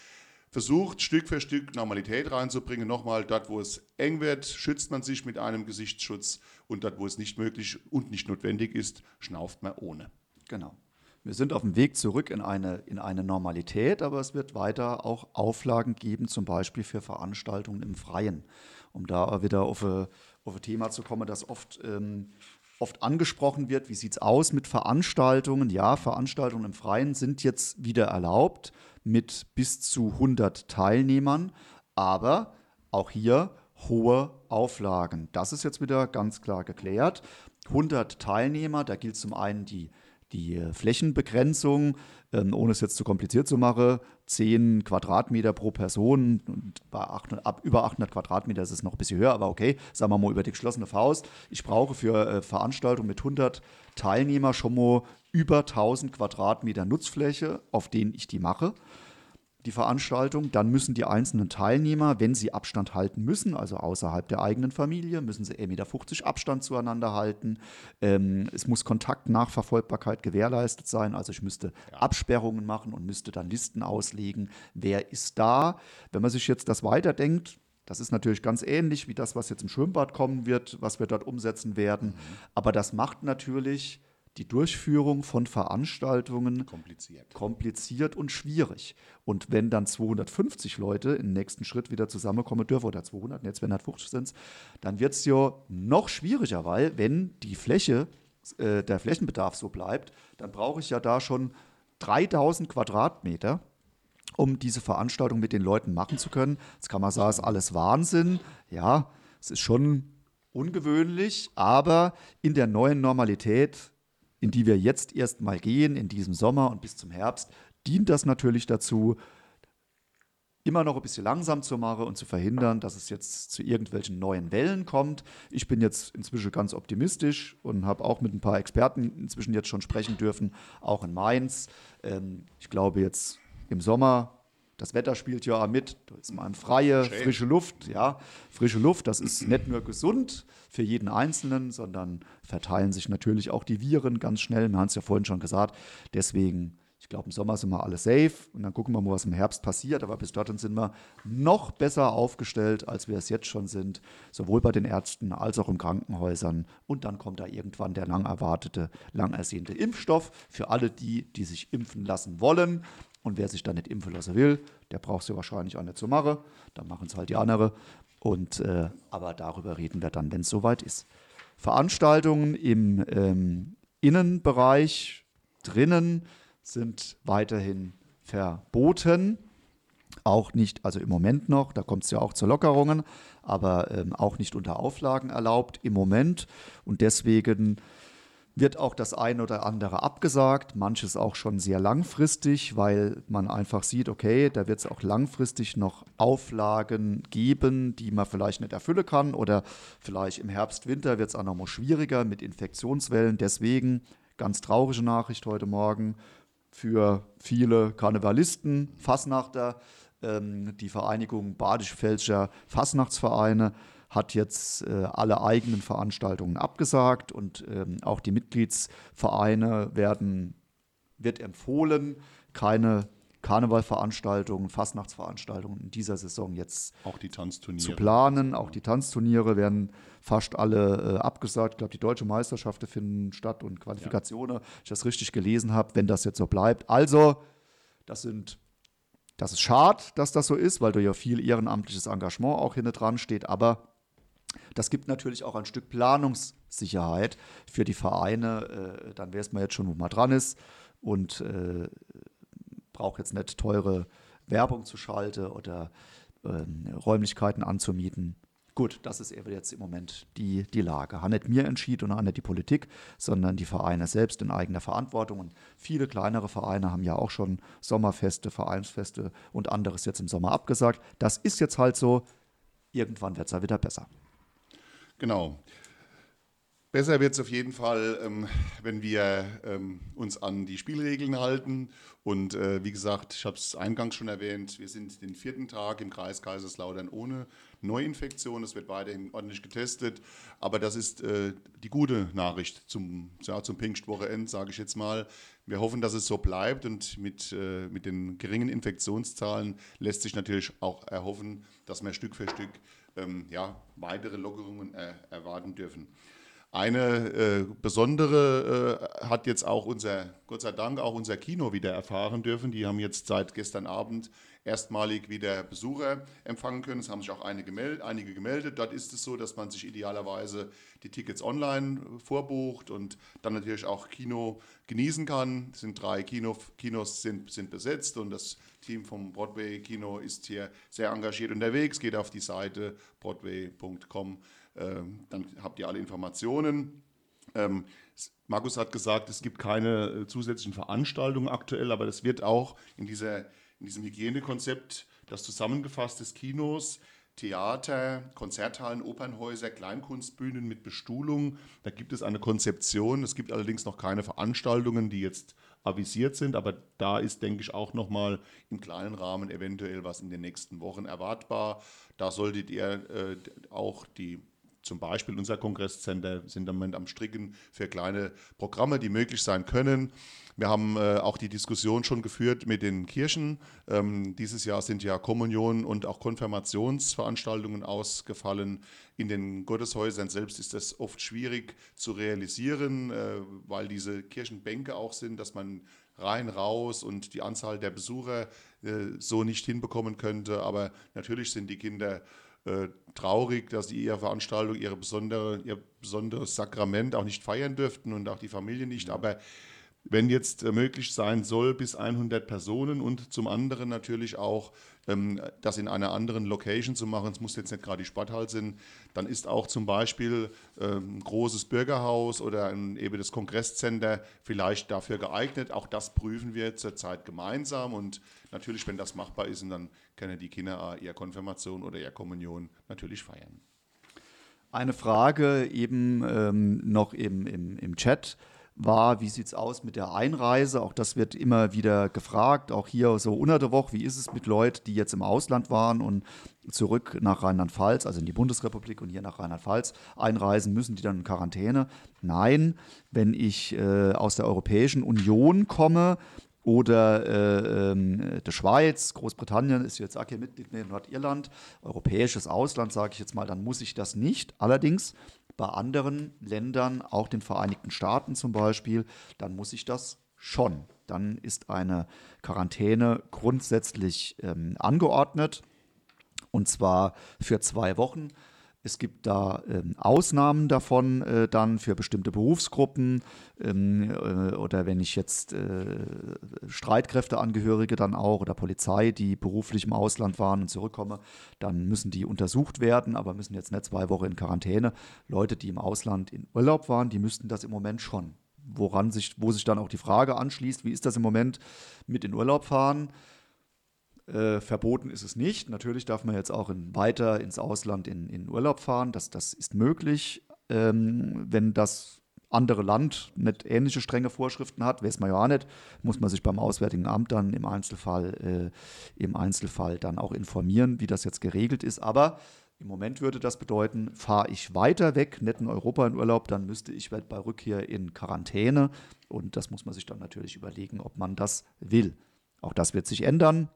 versucht Stück für Stück Normalität reinzubringen. Nochmal, dort, wo es eng wird, schützt man sich mit einem Gesichtsschutz und dort, wo es nicht möglich und nicht notwendig ist, schnauft man ohne. Genau. Wir sind auf dem Weg zurück in eine, in eine Normalität, aber es wird weiter auch Auflagen geben, zum Beispiel für Veranstaltungen im Freien. Um da wieder auf ein, auf ein Thema zu kommen, das oft ähm, oft angesprochen wird, wie sieht es aus mit Veranstaltungen? Ja, Veranstaltungen im Freien sind jetzt wieder erlaubt mit bis zu 100 Teilnehmern, aber auch hier hohe Auflagen. Das ist jetzt wieder ganz klar geklärt. 100 Teilnehmer, da gilt zum einen die die Flächenbegrenzung, ähm, ohne es jetzt zu kompliziert zu machen, 10 Quadratmeter pro Person und bei 800, ab über 800 Quadratmeter ist es noch ein bisschen höher, aber okay, sagen wir mal über die geschlossene Faust. Ich brauche für äh, Veranstaltungen mit 100 Teilnehmer schon mal über 1000 Quadratmeter Nutzfläche, auf denen ich die mache die Veranstaltung. Dann müssen die einzelnen Teilnehmer, wenn sie Abstand halten müssen, also außerhalb der eigenen Familie, müssen sie 1,50 Meter Abstand zueinander halten. Ähm, es muss Kontaktnachverfolgbarkeit gewährleistet sein. Also ich müsste ja. Absperrungen machen und müsste dann Listen auslegen, wer ist da. Wenn man sich jetzt das weiterdenkt, das ist natürlich ganz ähnlich wie das, was jetzt im Schwimmbad kommen wird, was wir dort umsetzen werden. Mhm. Aber das macht natürlich die Durchführung von Veranstaltungen kompliziert. kompliziert und schwierig. Und wenn dann 250 Leute im nächsten Schritt wieder zusammenkommen dürfen, oder 200, jetzt 250 sind dann wird es ja noch schwieriger, weil wenn die Fläche, äh, der Flächenbedarf so bleibt, dann brauche ich ja da schon 3000 Quadratmeter um diese Veranstaltung mit den Leuten machen zu können. Jetzt kann man sagen, es ist alles Wahnsinn. Ja, es ist schon ungewöhnlich, aber in der neuen Normalität in die wir jetzt erstmal gehen, in diesem Sommer und bis zum Herbst, dient das natürlich dazu, immer noch ein bisschen langsam zu machen und zu verhindern, dass es jetzt zu irgendwelchen neuen Wellen kommt. Ich bin jetzt inzwischen ganz optimistisch und habe auch mit ein paar Experten inzwischen jetzt schon sprechen dürfen, auch in Mainz. Ähm, ich glaube jetzt im Sommer das Wetter spielt ja auch mit. Da ist mal freie, Schön. frische Luft. Ja, frische Luft, das ist nicht nur gesund für jeden Einzelnen, sondern verteilen sich natürlich auch die Viren ganz schnell. Wir haben es ja vorhin schon gesagt. Deswegen, ich glaube, im Sommer sind wir alle safe und dann gucken wir mal, was im Herbst passiert. Aber bis dorthin sind wir noch besser aufgestellt, als wir es jetzt schon sind, sowohl bei den Ärzten als auch in Krankenhäusern. Und dann kommt da irgendwann der lang erwartete, lang ersehnte Impfstoff für alle die, die sich impfen lassen wollen. Und wer sich dann nicht impfen lassen will, der braucht ja wahrscheinlich auch nicht zu machen. Dann machen es halt die anderen. Und, äh, aber darüber reden wir dann, wenn es soweit ist. Veranstaltungen im ähm, Innenbereich drinnen sind weiterhin verboten. Auch nicht, also im Moment noch, da kommt es ja auch zu Lockerungen, aber ähm, auch nicht unter Auflagen erlaubt im Moment. Und deswegen wird auch das eine oder andere abgesagt, manches auch schon sehr langfristig, weil man einfach sieht, okay, da wird es auch langfristig noch Auflagen geben, die man vielleicht nicht erfüllen kann oder vielleicht im Herbst, Winter wird es auch noch mal schwieriger mit Infektionswellen. Deswegen ganz traurige Nachricht heute Morgen für viele Karnevalisten, Fassnachter, ähm, die Vereinigung Badische Fälscher Fassnachtsvereine hat jetzt äh, alle eigenen Veranstaltungen abgesagt und ähm, auch die Mitgliedsvereine werden, wird empfohlen, keine Karnevalveranstaltungen, Fastnachtsveranstaltungen in dieser Saison jetzt auch die Tanzturniere. zu planen. Auch die Tanzturniere werden fast alle äh, abgesagt. Ich glaube, die deutsche Meisterschaften finden statt und Qualifikationen, ja. ich das richtig gelesen habe, wenn das jetzt so bleibt. Also, das sind das ist schade, dass das so ist, weil da ja viel ehrenamtliches Engagement auch hinten dran steht, aber das gibt natürlich auch ein Stück Planungssicherheit für die Vereine. Äh, dann weiß man jetzt schon, wo man dran ist und äh, braucht jetzt nicht teure Werbung zu schalten oder äh, Räumlichkeiten anzumieten. Gut, das ist eben jetzt im Moment die, die Lage. Hat nicht mir entschieden und auch nicht die Politik, sondern die Vereine selbst in eigener Verantwortung. Und viele kleinere Vereine haben ja auch schon Sommerfeste, Vereinsfeste und anderes jetzt im Sommer abgesagt. Das ist jetzt halt so. Irgendwann wird es ja wieder besser. Genau. Besser wird es auf jeden Fall, ähm, wenn wir ähm, uns an die Spielregeln halten. Und äh, wie gesagt, ich habe es eingangs schon erwähnt, wir sind den vierten Tag im Kreis Kaiserslautern ohne Neuinfektion. Es wird weiterhin ordentlich getestet. Aber das ist äh, die gute Nachricht zum, ja, zum Pfingstwochenende, sage ich jetzt mal. Wir hoffen, dass es so bleibt. Und mit, äh, mit den geringen Infektionszahlen lässt sich natürlich auch erhoffen, dass wir Stück für Stück ähm, ja, weitere Lockerungen äh, erwarten dürfen. Eine äh, besondere äh, hat jetzt auch unser, Gott sei Dank, auch unser Kino wieder erfahren dürfen. Die haben jetzt seit gestern Abend erstmalig wieder Besucher empfangen können. Es haben sich auch einige gemeldet. Dort ist es so, dass man sich idealerweise die Tickets online vorbucht und dann natürlich auch Kino genießen kann. Es sind drei Kino, Kinos sind, sind besetzt und das Team vom Broadway Kino ist hier sehr engagiert unterwegs. Geht auf die Seite broadway.com, ähm, dann habt ihr alle Informationen. Ähm, Markus hat gesagt, es gibt keine äh, zusätzlichen Veranstaltungen aktuell, aber das wird auch in, dieser, in diesem Hygienekonzept, das zusammengefasst des Kinos, Theater, Konzerthallen, Opernhäuser, Kleinkunstbühnen mit Bestuhlung. Da gibt es eine Konzeption. Es gibt allerdings noch keine Veranstaltungen, die jetzt avisiert sind, aber da ist, denke ich, auch noch mal im kleinen Rahmen eventuell was in den nächsten Wochen erwartbar. Da solltet ihr äh, auch die zum Beispiel unser Kongresscenter sind im Moment am Stricken für kleine Programme, die möglich sein können. Wir haben äh, auch die Diskussion schon geführt mit den Kirchen. Ähm, dieses Jahr sind ja Kommunion und auch Konfirmationsveranstaltungen ausgefallen. In den Gotteshäusern selbst ist das oft schwierig zu realisieren, äh, weil diese Kirchenbänke auch sind, dass man rein, raus und die Anzahl der Besucher äh, so nicht hinbekommen könnte. Aber natürlich sind die Kinder äh, traurig, dass sie ihre Veranstaltung, ihre besondere, ihr besonderes Sakrament auch nicht feiern dürften und auch die Familie nicht. Aber wenn jetzt äh, möglich sein soll, bis 100 Personen und zum anderen natürlich auch ähm, das in einer anderen Location zu machen, es muss jetzt nicht gerade die Sporthalle sein, dann ist auch zum Beispiel ähm, ein großes Bürgerhaus oder ein, eben das Kongresscenter vielleicht dafür geeignet. Auch das prüfen wir zurzeit gemeinsam und natürlich, wenn das machbar ist, dann können die Kinder ihre Konfirmation oder ihre Kommunion natürlich feiern. Eine Frage eben ähm, noch im, im, im Chat war, wie sieht es aus mit der Einreise? Auch das wird immer wieder gefragt, auch hier so unter der Woche, wie ist es mit Leuten, die jetzt im Ausland waren und zurück nach Rheinland-Pfalz, also in die Bundesrepublik und hier nach Rheinland-Pfalz einreisen, müssen die dann in Quarantäne? Nein, wenn ich äh, aus der Europäischen Union komme, oder äh, äh, der Schweiz, Großbritannien ist jetzt auch hier Mitglied in Nordirland, europäisches Ausland, sage ich jetzt mal, dann muss ich das nicht. Allerdings bei anderen Ländern, auch den Vereinigten Staaten zum Beispiel, dann muss ich das schon. Dann ist eine Quarantäne grundsätzlich ähm, angeordnet und zwar für zwei Wochen. Es gibt da ähm, Ausnahmen davon äh, dann für bestimmte Berufsgruppen ähm, äh, oder wenn ich jetzt äh, Streitkräfteangehörige dann auch oder Polizei, die beruflich im Ausland waren und zurückkommen, dann müssen die untersucht werden, aber müssen jetzt nicht zwei Wochen in Quarantäne. Leute, die im Ausland in Urlaub waren, die müssten das im Moment schon. Woran sich, wo sich dann auch die Frage anschließt, wie ist das im Moment mit in Urlaub fahren? Äh, verboten ist es nicht. Natürlich darf man jetzt auch in, weiter ins Ausland in, in Urlaub fahren. Das, das ist möglich, ähm, wenn das andere Land nicht ähnliche strenge Vorschriften hat, weiß man ja auch nicht, muss man sich beim Auswärtigen Amt dann im Einzelfall, äh, im Einzelfall dann auch informieren, wie das jetzt geregelt ist. Aber im Moment würde das bedeuten, fahre ich weiter weg, nicht in Europa in Urlaub, dann müsste ich bei Rückkehr in Quarantäne. Und das muss man sich dann natürlich überlegen, ob man das will. Auch das wird sich ändern.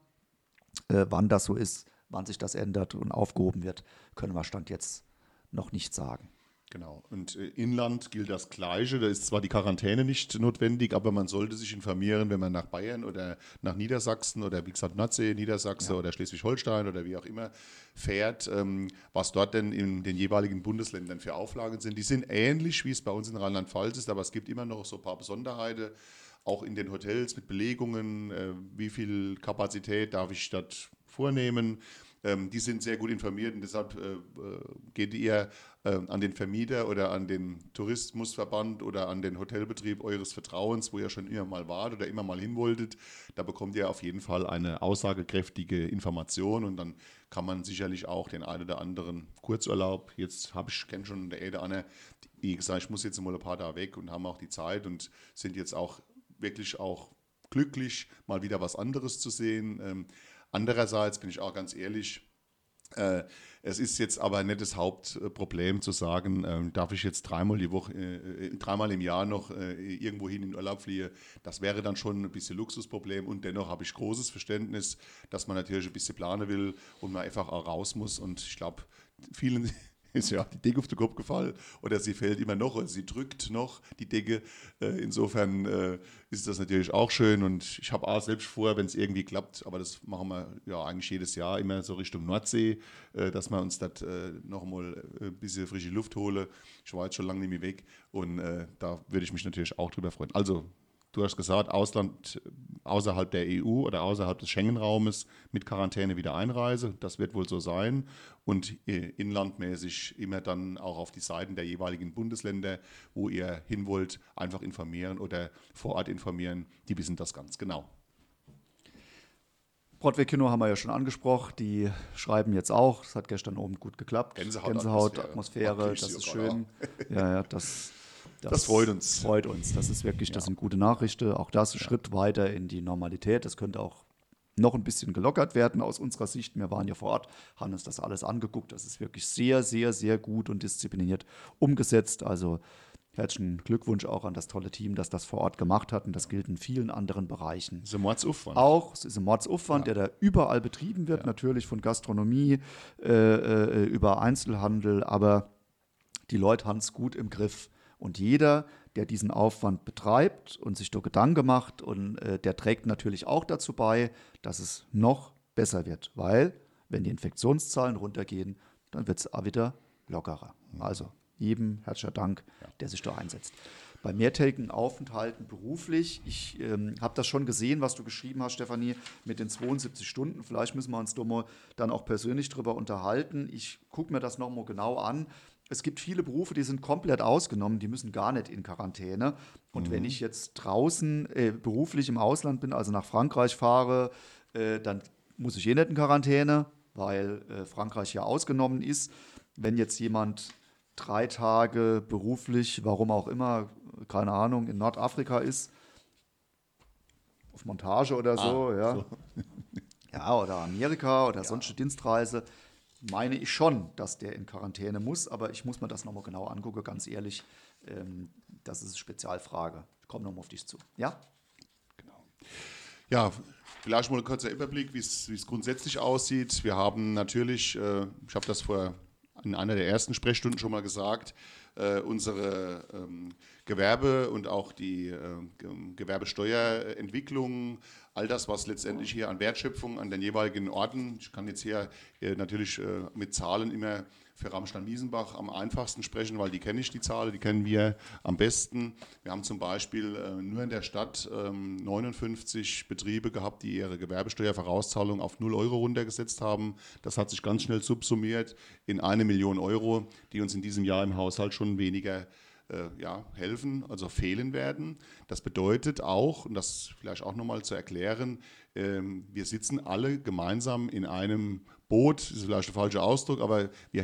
Äh, wann das so ist, wann sich das ändert und aufgehoben wird, können wir Stand jetzt noch nicht sagen. Genau. Und äh, Inland gilt das Gleiche. Da ist zwar die Quarantäne nicht notwendig, aber man sollte sich informieren, wenn man nach Bayern oder nach Niedersachsen oder wie gesagt Nordsee, Niedersachsen ja. oder Schleswig-Holstein oder wie auch immer fährt, ähm, was dort denn in den jeweiligen Bundesländern für Auflagen sind. Die sind ähnlich, wie es bei uns in Rheinland-Pfalz ist, aber es gibt immer noch so ein paar Besonderheiten auch in den Hotels mit Belegungen, äh, wie viel Kapazität darf ich dort vornehmen. Ähm, die sind sehr gut informiert und deshalb äh, äh geht ihr äh, an den Vermieter oder an den Tourismusverband oder an den Hotelbetrieb eures Vertrauens, wo ihr schon immer mal wart oder immer mal hin wolltet. Da bekommt ihr auf jeden Fall eine aussagekräftige Information und dann kann man sicherlich auch den einen oder anderen Kurzurlaub, jetzt habe ich, kenne schon der oder andere, die gesagt, ich muss jetzt mal ein paar Tage weg und haben auch die Zeit und sind jetzt auch wirklich auch glücklich, mal wieder was anderes zu sehen. Ähm, andererseits bin ich auch ganz ehrlich, äh, es ist jetzt aber nicht das Hauptproblem zu sagen, äh, darf ich jetzt dreimal die Woche, äh, äh, dreimal im Jahr noch äh, irgendwo hin in Urlaub fliehen. Das wäre dann schon ein bisschen Luxusproblem und dennoch habe ich großes Verständnis, dass man natürlich ein bisschen planen will und man einfach auch raus muss. Und ich glaube, vielen ist ja die Decke auf den Kopf gefallen oder sie fällt immer noch oder sie drückt noch die Decke. Äh, insofern äh, ist das natürlich auch schön und ich habe auch selbst vor, wenn es irgendwie klappt, aber das machen wir ja eigentlich jedes Jahr immer so Richtung Nordsee, äh, dass wir uns das noch mal ein bisschen frische Luft hole. Ich war jetzt schon lange nicht mehr weg und da würde ich mich natürlich auch drüber freuen. Also Du hast gesagt, Ausland außerhalb der EU oder außerhalb des Schengen-Raumes mit Quarantäne wieder einreise. Das wird wohl so sein. Und äh, inlandmäßig immer dann auch auf die Seiten der jeweiligen Bundesländer, wo ihr hin wollt, einfach informieren oder vor Ort informieren. Die wissen das ganz genau. Broadway Kino haben wir ja schon angesprochen. Die schreiben jetzt auch. Es hat gestern oben gut geklappt. Gänsehaut, Gänsehaut Atmosphäre, das ist schön. Ja, ja, das, das, das, freut uns. Freut uns. Das ist wirklich, das ja. sind gute Nachrichten. Auch das ein ja. Schritt weiter in die Normalität. Das könnte auch noch ein bisschen gelockert werden aus unserer Sicht. Wir waren ja vor Ort, haben uns das alles angeguckt. Das ist wirklich sehr, sehr, sehr gut und diszipliniert umgesetzt. Also Herzlichen Glückwunsch auch an das tolle Team, das das vor Ort gemacht hat. Und das gilt in vielen anderen Bereichen. Das ist ein Mordsaufwand. Auch, es ist ein Mordsaufwand, ja. der da überall betrieben wird, ja. natürlich von Gastronomie äh, äh, über Einzelhandel. Aber die Leute haben es gut im Griff. Und jeder, der diesen Aufwand betreibt und sich da Gedanken macht, und äh, der trägt natürlich auch dazu bei, dass es noch besser wird. Weil, wenn die Infektionszahlen runtergehen, dann wird es auch wieder lockerer. Also jedem herzlichen Dank, der sich da einsetzt. Bei mehrtägigen Aufenthalten beruflich, ich ähm, habe das schon gesehen, was du geschrieben hast, Stefanie, mit den 72 Stunden. Vielleicht müssen wir uns da mal dann auch persönlich drüber unterhalten. Ich gucke mir das nochmal genau an. Es gibt viele Berufe, die sind komplett ausgenommen, die müssen gar nicht in Quarantäne. Und mhm. wenn ich jetzt draußen äh, beruflich im Ausland bin, also nach Frankreich fahre, äh, dann muss ich eh nicht in Quarantäne, weil äh, Frankreich ja ausgenommen ist. Wenn jetzt jemand drei Tage beruflich, warum auch immer, keine Ahnung, in Nordafrika ist, auf Montage oder so, ah, ja. So. [laughs] ja, oder Amerika oder ja. sonstige Dienstreise, meine ich schon, dass der in Quarantäne muss, aber ich muss mir das nochmal genau angucken, ganz ehrlich. Ähm, das ist eine Spezialfrage. Ich komme nochmal auf dich zu. Ja? Genau. Ja, vielleicht mal ein kurzer Überblick, wie es grundsätzlich aussieht. Wir haben natürlich, äh, ich habe das vor in einer der ersten Sprechstunden schon mal gesagt, äh, unsere ähm, Gewerbe und auch die äh, Gewerbesteuerentwicklung, all das, was letztendlich hier an Wertschöpfung an den jeweiligen Orten, ich kann jetzt hier äh, natürlich äh, mit Zahlen immer für Ramstein-Miesenbach am einfachsten sprechen, weil die kenne ich, die Zahlen, die kennen wir am besten. Wir haben zum Beispiel äh, nur in der Stadt ähm, 59 Betriebe gehabt, die ihre Gewerbesteuervorauszahlung auf 0 Euro runtergesetzt haben. Das hat sich ganz schnell subsumiert in eine Million Euro, die uns in diesem Jahr im Haushalt schon weniger äh, ja, helfen, also fehlen werden. Das bedeutet auch, und das vielleicht auch nochmal zu erklären, ähm, wir sitzen alle gemeinsam in einem Boot, das ist vielleicht der falsche Ausdruck, aber wir,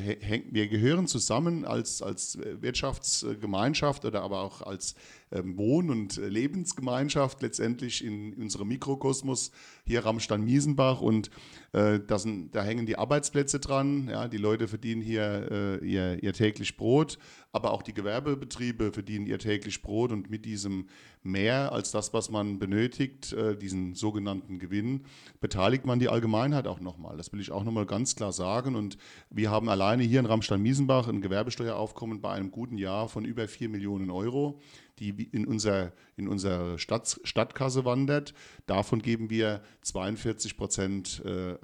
wir gehören zusammen als, als Wirtschaftsgemeinschaft oder aber auch als Wohn- und Lebensgemeinschaft letztendlich in, unserem Mikrokosmos hier Ramstein-Miesenbach und äh, da, sind, da hängen die Arbeitsplätze dran, ja, die Leute verdienen hier äh, ihr, ihr täglich Brot, aber auch die Gewerbebetriebe verdienen ihr täglich Brot und mit diesem mehr als das, was man benötigt, äh, diesen sogenannten Gewinn, beteiligt man die Allgemeinheit auch nochmal. Das will ich auch nochmal ganz klar sagen. Und wir haben alleine hier in Ramstein-Miesenbach ein Gewerbesteueraufkommen bei einem guten Jahr von über 4 Millionen Euro die in, unser, in unsere Stadt, Stadtkasse wandert. Davon geben wir 42 Prozent, äh,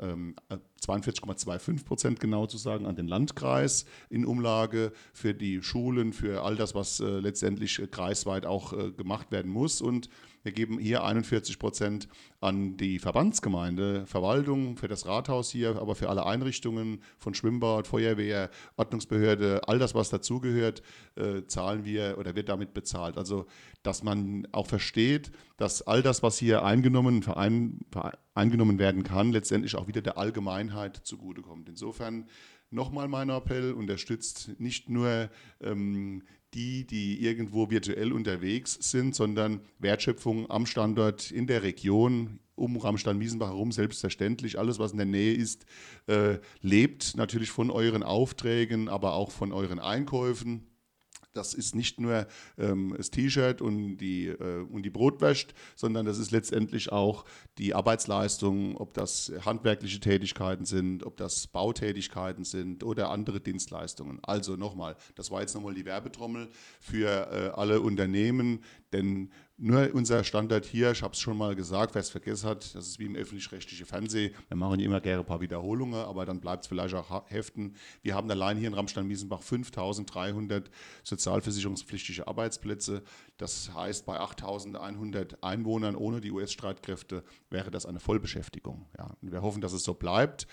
42,25 ähm, Prozent genau zu sagen, an den Landkreis in Umlage für die Schulen, für all das, was äh, letztendlich äh, kreisweit auch äh, gemacht werden muss. Und wir geben hier 41 Prozent an die Verbandsgemeinde, Verwaltung, für das Rathaus hier, aber für alle Einrichtungen von Schwimmbad, Feuerwehr, Ordnungsbehörde, all das, was dazugehört, äh, zahlen wir oder wird damit bezahlt. Also, dass man auch versteht, dass all das, was hier eingenommen, verein, eingenommen werden kann, letztendlich auch wieder der Allgemeinheit zugutekommt. Insofern nochmal mein Appell, unterstützt nicht nur ähm, die, die irgendwo virtuell unterwegs sind, sondern Wertschöpfung am Standort in der Region, um Ramstein-Wiesenbach herum, selbstverständlich. Alles, was in der Nähe ist, äh, lebt natürlich von euren Aufträgen, aber auch von euren Einkäufen. Das ist nicht nur ähm, das T-Shirt und die, äh, und die Brotwäscht, sondern das ist letztendlich auch die Arbeitsleistung, ob das handwerkliche Tätigkeiten sind, ob das Bautätigkeiten sind oder andere Dienstleistungen. Also nochmal, das war jetzt nochmal die Werbetrommel für äh, alle Unternehmen, Denn nur unser Standard hier, ich habe es schon mal gesagt, wer es vergessen hat, das ist wie im öffentlich-rechtlichen Fernsehen. Wir machen immer gerne ein paar Wiederholungen, aber dann bleibt es vielleicht auch heften. Wir haben allein hier in Ramstein-Miesenbach 5300 sozialversicherungspflichtige Arbeitsplätze. Das heißt, bei 8100 Einwohnern ohne die US-Streitkräfte wäre das eine Vollbeschäftigung. Ja, und wir hoffen, dass es so bleibt.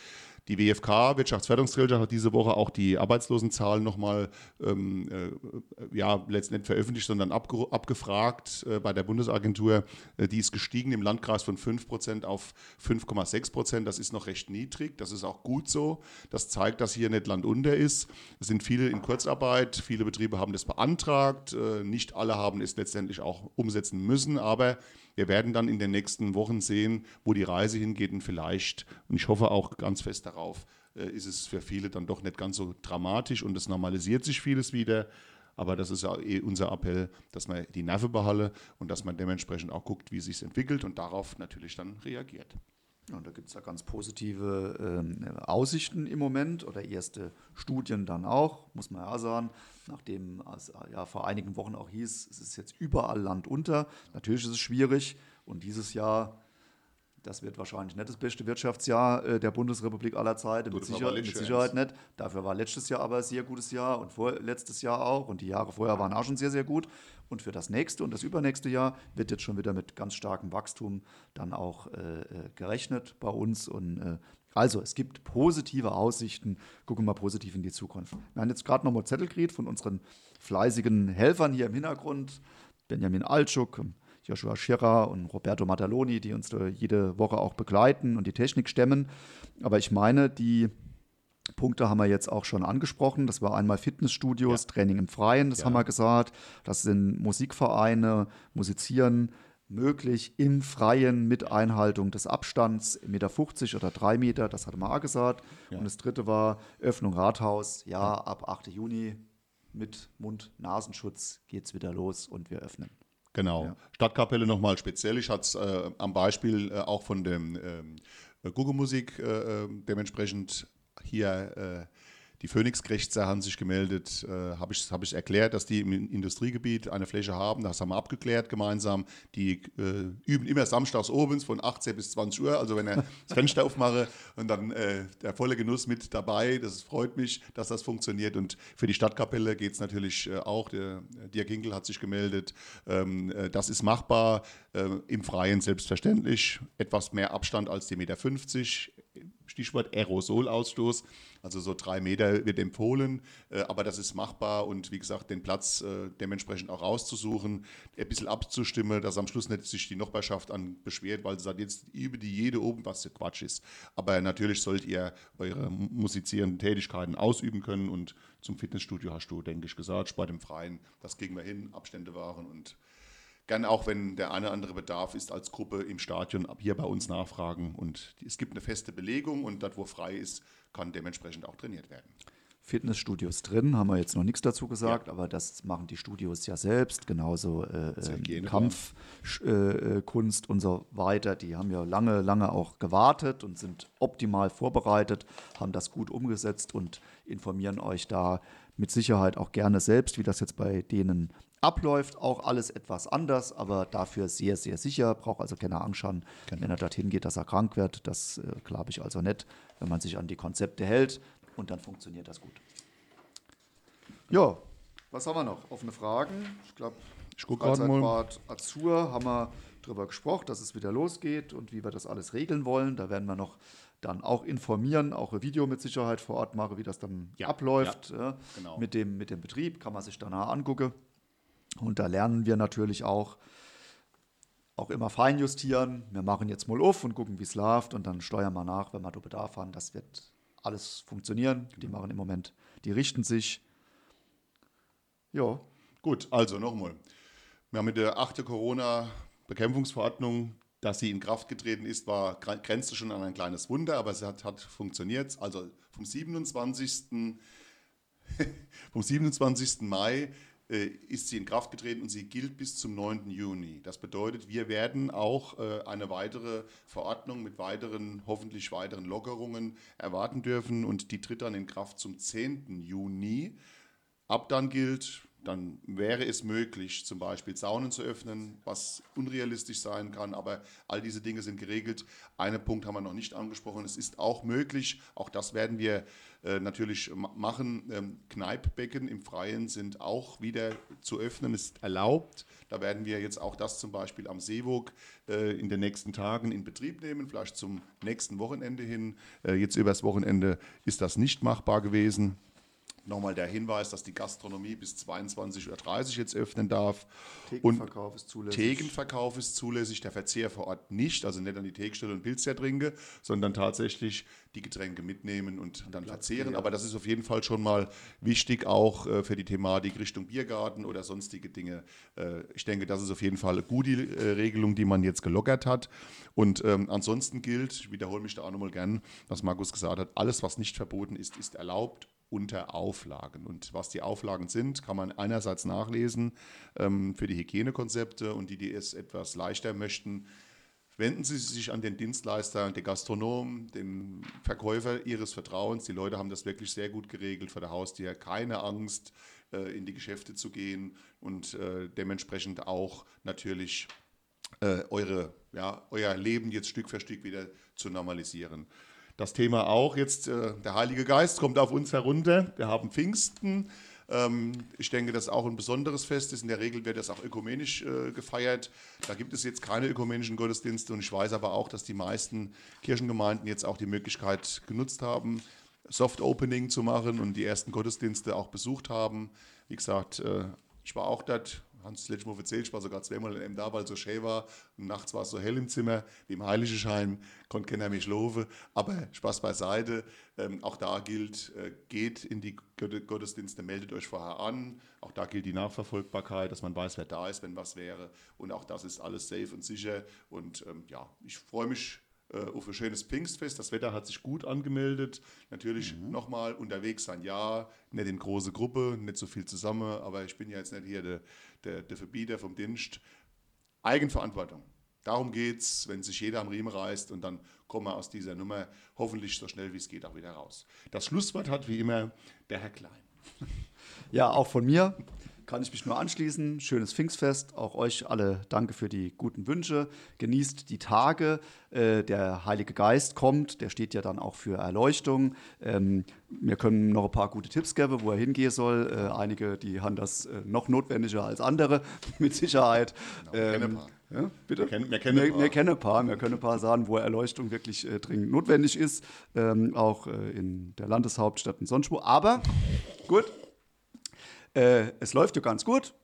Die WFK, Wirtschaftsförderungsgesellschaft, hat diese Woche auch die Arbeitslosenzahlen nochmal ähm, äh, ja, letztendlich veröffentlicht, sondern abge abgefragt äh, bei der Bundesagentur. Äh, die ist gestiegen im Landkreis von 5% auf 5,6%. Das ist noch recht niedrig. Das ist auch gut so. Das zeigt, dass hier nicht Land unter ist. Es sind viele in Kurzarbeit. Viele Betriebe haben das beantragt. Äh, nicht alle haben es letztendlich auch umsetzen müssen. Aber wir werden dann in den nächsten Wochen sehen, wo die Reise hingeht und vielleicht, und ich hoffe auch ganz fest darauf, äh, ist es für viele dann doch nicht ganz so dramatisch und es normalisiert sich vieles wieder. Aber das ist ja eh unser Appell, dass man die Nerven behalle und dass man dementsprechend auch guckt, wie es sich entwickelt und darauf natürlich dann reagiert. Und da gibt es ja ganz positive ähm, Aussichten im Moment oder erste Studien dann auch, muss man ja sagen. Nachdem es ja vor einigen Wochen auch hieß, es ist jetzt überall Land unter. Natürlich ist es schwierig und dieses Jahr das wird wahrscheinlich nicht das beste Wirtschaftsjahr äh, der Bundesrepublik aller Zeiten, mit, Sicher mit, Sicherheit nicht. Dafür war letztes Jahr aber ein sehr gutes Jahr und vorletztes Jahr auch und die Jahre vorher waren auch schon sehr, sehr gut. Und für das nächste und das übernächste Jahr wird jetzt schon wieder mit ganz starkem Wachstum dann auch äh, äh gerechnet bei uns. Und äh, also es gibt positive Aussichten. Gucken wir mal positiv in die Zukunft. Wir haben jetzt gerade nochmal Zettel gekriegt von unseren fleißigen Helfern hier im Hintergrund. Benjamin Altschuk, Joshua Schirrer und Roberto Mataloni, die uns jede Woche auch begleiten und die Technik stemmen. Aber ich meine, die Punkte haben wir jetzt auch schon angesprochen. Das war einmal Fitnessstudios, ja. Training im Freien, das ja. haben wir gesagt. Das sind Musikvereine, Musizieren möglich im Freien mit Einhaltung des Abstands, 1,50 Meter oder 3 Meter, das hatte man auch gesagt. Ja. Und das dritte war Öffnung Rathaus, ja, ab 8. Juni mit Mund-Nasenschutz geht es wieder los und wir öffnen. Genau. Ja. Stadtkapelle nochmal speziell. Ich hatte es äh, am Beispiel äh, auch von dem ähm, Google-Musik äh, ähm, dementsprechend hier äh, die Phoenix-Grächzer haben sich gemeldet, äh, habe ich, hab ich erklärt, dass die im Industriegebiet eine Fläche haben. Das haben wir abgeklärt gemeinsam. Die äh, üben immer samstags obens von 18 bis 20 Uhr. Also wenn er [laughs] das Fenster aufmache und dann äh, der volle Genuss mit dabei. Das freut mich, dass das funktioniert. Und für die Stadtkapelle geht es natürlich äh, auch. Der Dirk Hinkel hat sich gemeldet. Ähm, äh, das ist machbar. Äh, Im Freien selbstverständlich. Etwas mehr Abstand als die Meter 50 Stichwort Aerosolausstoß. Also so drei Meter wird empfohlen, äh, aber das ist machbar und wie gesagt, den Platz äh, dementsprechend auch rauszusuchen, ein bisschen abzustimmen, dass am Schluss nicht sich die Nachbarschaft an beschwert, weil sie sagt, jetzt übe die jede oben, was Quatsch ist. Aber natürlich sollt ihr eure musizierenden Tätigkeiten ausüben können und zum Fitnessstudio hast du, denke ich, gesagt, Sport im Freien, das kriegen wir hin, Abstände wahren und Gern auch, wenn der eine oder andere Bedarf ist, als Gruppe im Stadion hier bei uns nachfragen. Und es gibt eine feste Belegung und dort, wo frei ist, kann dementsprechend auch trainiert werden. Fitnessstudios drin, haben wir jetzt noch nichts dazu gesagt, ja. aber das machen die Studios ja selbst, genauso äh, ähm, Kampfkunst äh, und so weiter. Die haben ja lange, lange auch gewartet und sind optimal vorbereitet, haben das gut umgesetzt und informieren euch da mit Sicherheit auch gerne selbst, wie das jetzt bei denen abläuft. Auch alles etwas anders, aber dafür sehr, sehr sicher. Braucht also keine Angst haben, genau. wenn er dorthin geht, dass er krank wird. Das äh, glaube ich also nicht, wenn man sich an die Konzepte hält und dann funktioniert das gut. Ja, was haben wir noch? Offene Fragen. Ich glaube, Freizeitbad Azur haben wir darüber gesprochen, dass es wieder losgeht und wie wir das alles regeln wollen. Da werden wir noch dann auch informieren, auch ein Video mit Sicherheit vor Ort machen, wie das dann ja, abläuft. Ja, genau. mit, dem, mit dem Betrieb kann man sich danach angucken. Und da lernen wir natürlich auch, auch immer feinjustieren. Wir machen jetzt mal auf und gucken, wie es läuft und dann steuern wir nach, wenn wir da Bedarf haben. Das wird alles funktionieren. Die machen im Moment, die richten sich. Ja. Gut, also nochmal. Wir haben mit der achten Corona-Bekämpfungsverordnung, dass sie in Kraft getreten ist, war grenzte schon an ein kleines Wunder, aber es hat, hat funktioniert. Also vom 27. [laughs] vom 27. Mai ist sie in Kraft getreten und sie gilt bis zum 9. Juni. Das bedeutet, wir werden auch äh, eine weitere Verordnung mit weiteren, hoffentlich weiteren Lockerungen erwarten dürfen und die tritt dann in Kraft zum 10. Juni. Ab dann gilt dann wäre es möglich, zum Beispiel Saunen zu öffnen, was unrealistisch sein kann, aber all diese Dinge sind geregelt. Einen Punkt haben wir noch nicht angesprochen, es ist auch möglich, auch das werden wir äh, natürlich machen, ähm, Kneippbecken im Freien sind auch wieder zu öffnen, ist erlaubt. Da werden wir jetzt auch das zum Beispiel am Seewog äh, in den nächsten Tagen in Betrieb nehmen, vielleicht zum nächsten Wochenende hin. Äh, jetzt übers Wochenende ist das nicht machbar gewesen. Nochmal der Hinweis, dass die Gastronomie bis 22.30 Uhr jetzt öffnen darf. Thekenverkauf ist zulässig. Thekenverkauf ist zulässig, der Verzehr vor Ort nicht, also nicht an die Thekstelle und Pilz trinke, sondern tatsächlich die Getränke mitnehmen und dann verzehren. Aber das ist auf jeden Fall schon mal wichtig, auch äh, für die Thematik Richtung Biergarten oder sonstige Dinge. Äh, ich denke, das ist auf jeden Fall eine gute äh, Regelung, die man jetzt gelockert hat. Und ähm, ansonsten gilt, ich wiederhole mich da auch nochmal gern, was Markus gesagt hat, alles, was nicht verboten ist, ist erlaubt unter Auflagen. Und was die Auflagen sind, kann man einerseits nachlesen ähm, für die Hygienekonzepte und die, die es etwas leichter möchten, wenden Sie sich an den Dienstleister, den Gastronom, den Verkäufer Ihres Vertrauens. Die Leute haben das wirklich sehr gut geregelt vor der Haustür. Keine Angst, äh, in die Geschäfte zu gehen und äh, dementsprechend auch natürlich äh, eure, ja, euer Leben jetzt Stück für Stück wieder zu normalisieren das Thema auch jetzt, äh, der Heilige Geist kommt auf uns herunter. Wir haben Pfingsten. Ähm, ich denke, das ist auch ein besonderes Fest ist. In der Regel wird das auch ökumenisch äh, gefeiert. Da gibt es jetzt keine ökumenischen Gottesdienste und ich weiß aber auch, dass die meisten Kirchengemeinden jetzt auch die Möglichkeit genutzt haben, Soft Opening zu machen und die ersten Gottesdienste auch besucht haben. Wie gesagt, äh, ich war auch dort Hans letztes Mal erzählt, ich war sogar zweimal in da, weil es so schön war. Und nachts war es so hell im Zimmer, wie im Heiligenschein, konnte keiner mich schlafen. Aber Spaß beiseite. Ähm, auch da gilt, äh, geht in die Gottesdienste, meldet euch vorher an. Auch da gilt die Nachverfolgbarkeit, dass man weiß, wer da ist, wenn was wäre. Und auch das ist alles safe und sicher. Und ähm, ja, ich freue mich äh, auf ein schönes Pfingstfest. Das Wetter hat sich gut angemeldet. Natürlich mhm. nochmal unterwegs sein, ja, nicht in große Gruppe, nicht so viel zusammen, aber ich bin ja jetzt nicht hier der, der, der Verbieter vom Dienst. Eigenverantwortung. Darum geht es, wenn sich jeder am Riemen reißt und dann kommen wir aus dieser Nummer hoffentlich so schnell wie es geht auch wieder raus. Das Schlusswort hat wie immer der Herr Klein. Ja, auch von mir kann ich mich nur anschließen. Schönes Pfingstfest. Auch euch alle danke für die guten Wünsche. Genießt die Tage. Äh, der Heilige Geist kommt. Der steht ja dann auch für Erleuchtung. Ähm, wir können noch ein paar gute Tipps geben, wo er hingehen soll. Äh, einige, die haben das äh, noch notwendiger als andere, [laughs] mit Sicherheit. Genau, ähm, ja, bitte? Wir kennen, wir, kennen wir, wir, kennen ein paar. Wir können ein paar sagen, wo Erleuchtung wirklich äh, dringend notwendig ist. Ähm, auch äh, in der Landeshauptstadt in sonst Aber gut, äh, es läuft ja ganz gut.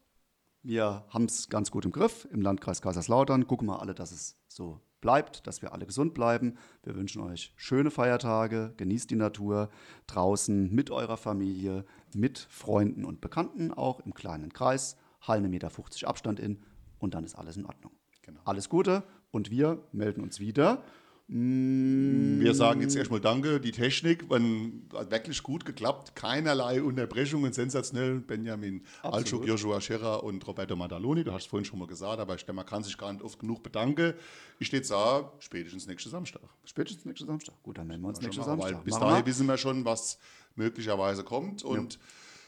Wir haben es ganz gut im Griff im Landkreis Kaiserslautern. Gucken wir alle, dass es so bleibt, dass wir alle gesund bleiben. Wir wünschen euch schöne Feiertage, genießt die Natur draußen mit eurer Familie, mit Freunden und Bekannten, auch im kleinen Kreis. 1,50 Meter Abstand in und dann ist alles in Ordnung. Genau. Alles Gute und wir melden uns wieder. Wir sagen jetzt erstmal Danke. Die Technik hat wirklich gut geklappt. Keinerlei Unterbrechungen, sensationell. Benjamin Alschuk, Joshua Scherer und Roberto Madaloni. Du hast es vorhin schon mal gesagt, aber ich denke, man kann sich gar nicht oft genug bedanken. Ich stehe da, spätestens nächsten Samstag. Spätestens nächsten Samstag. Gut, dann nehmen wir uns nächsten Samstag. Weil bis dahin wissen wir schon, was möglicherweise kommt. Und ja.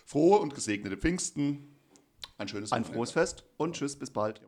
frohe und gesegnete Pfingsten. Ein schönes Ein frohes Fest und tschüss, bis bald.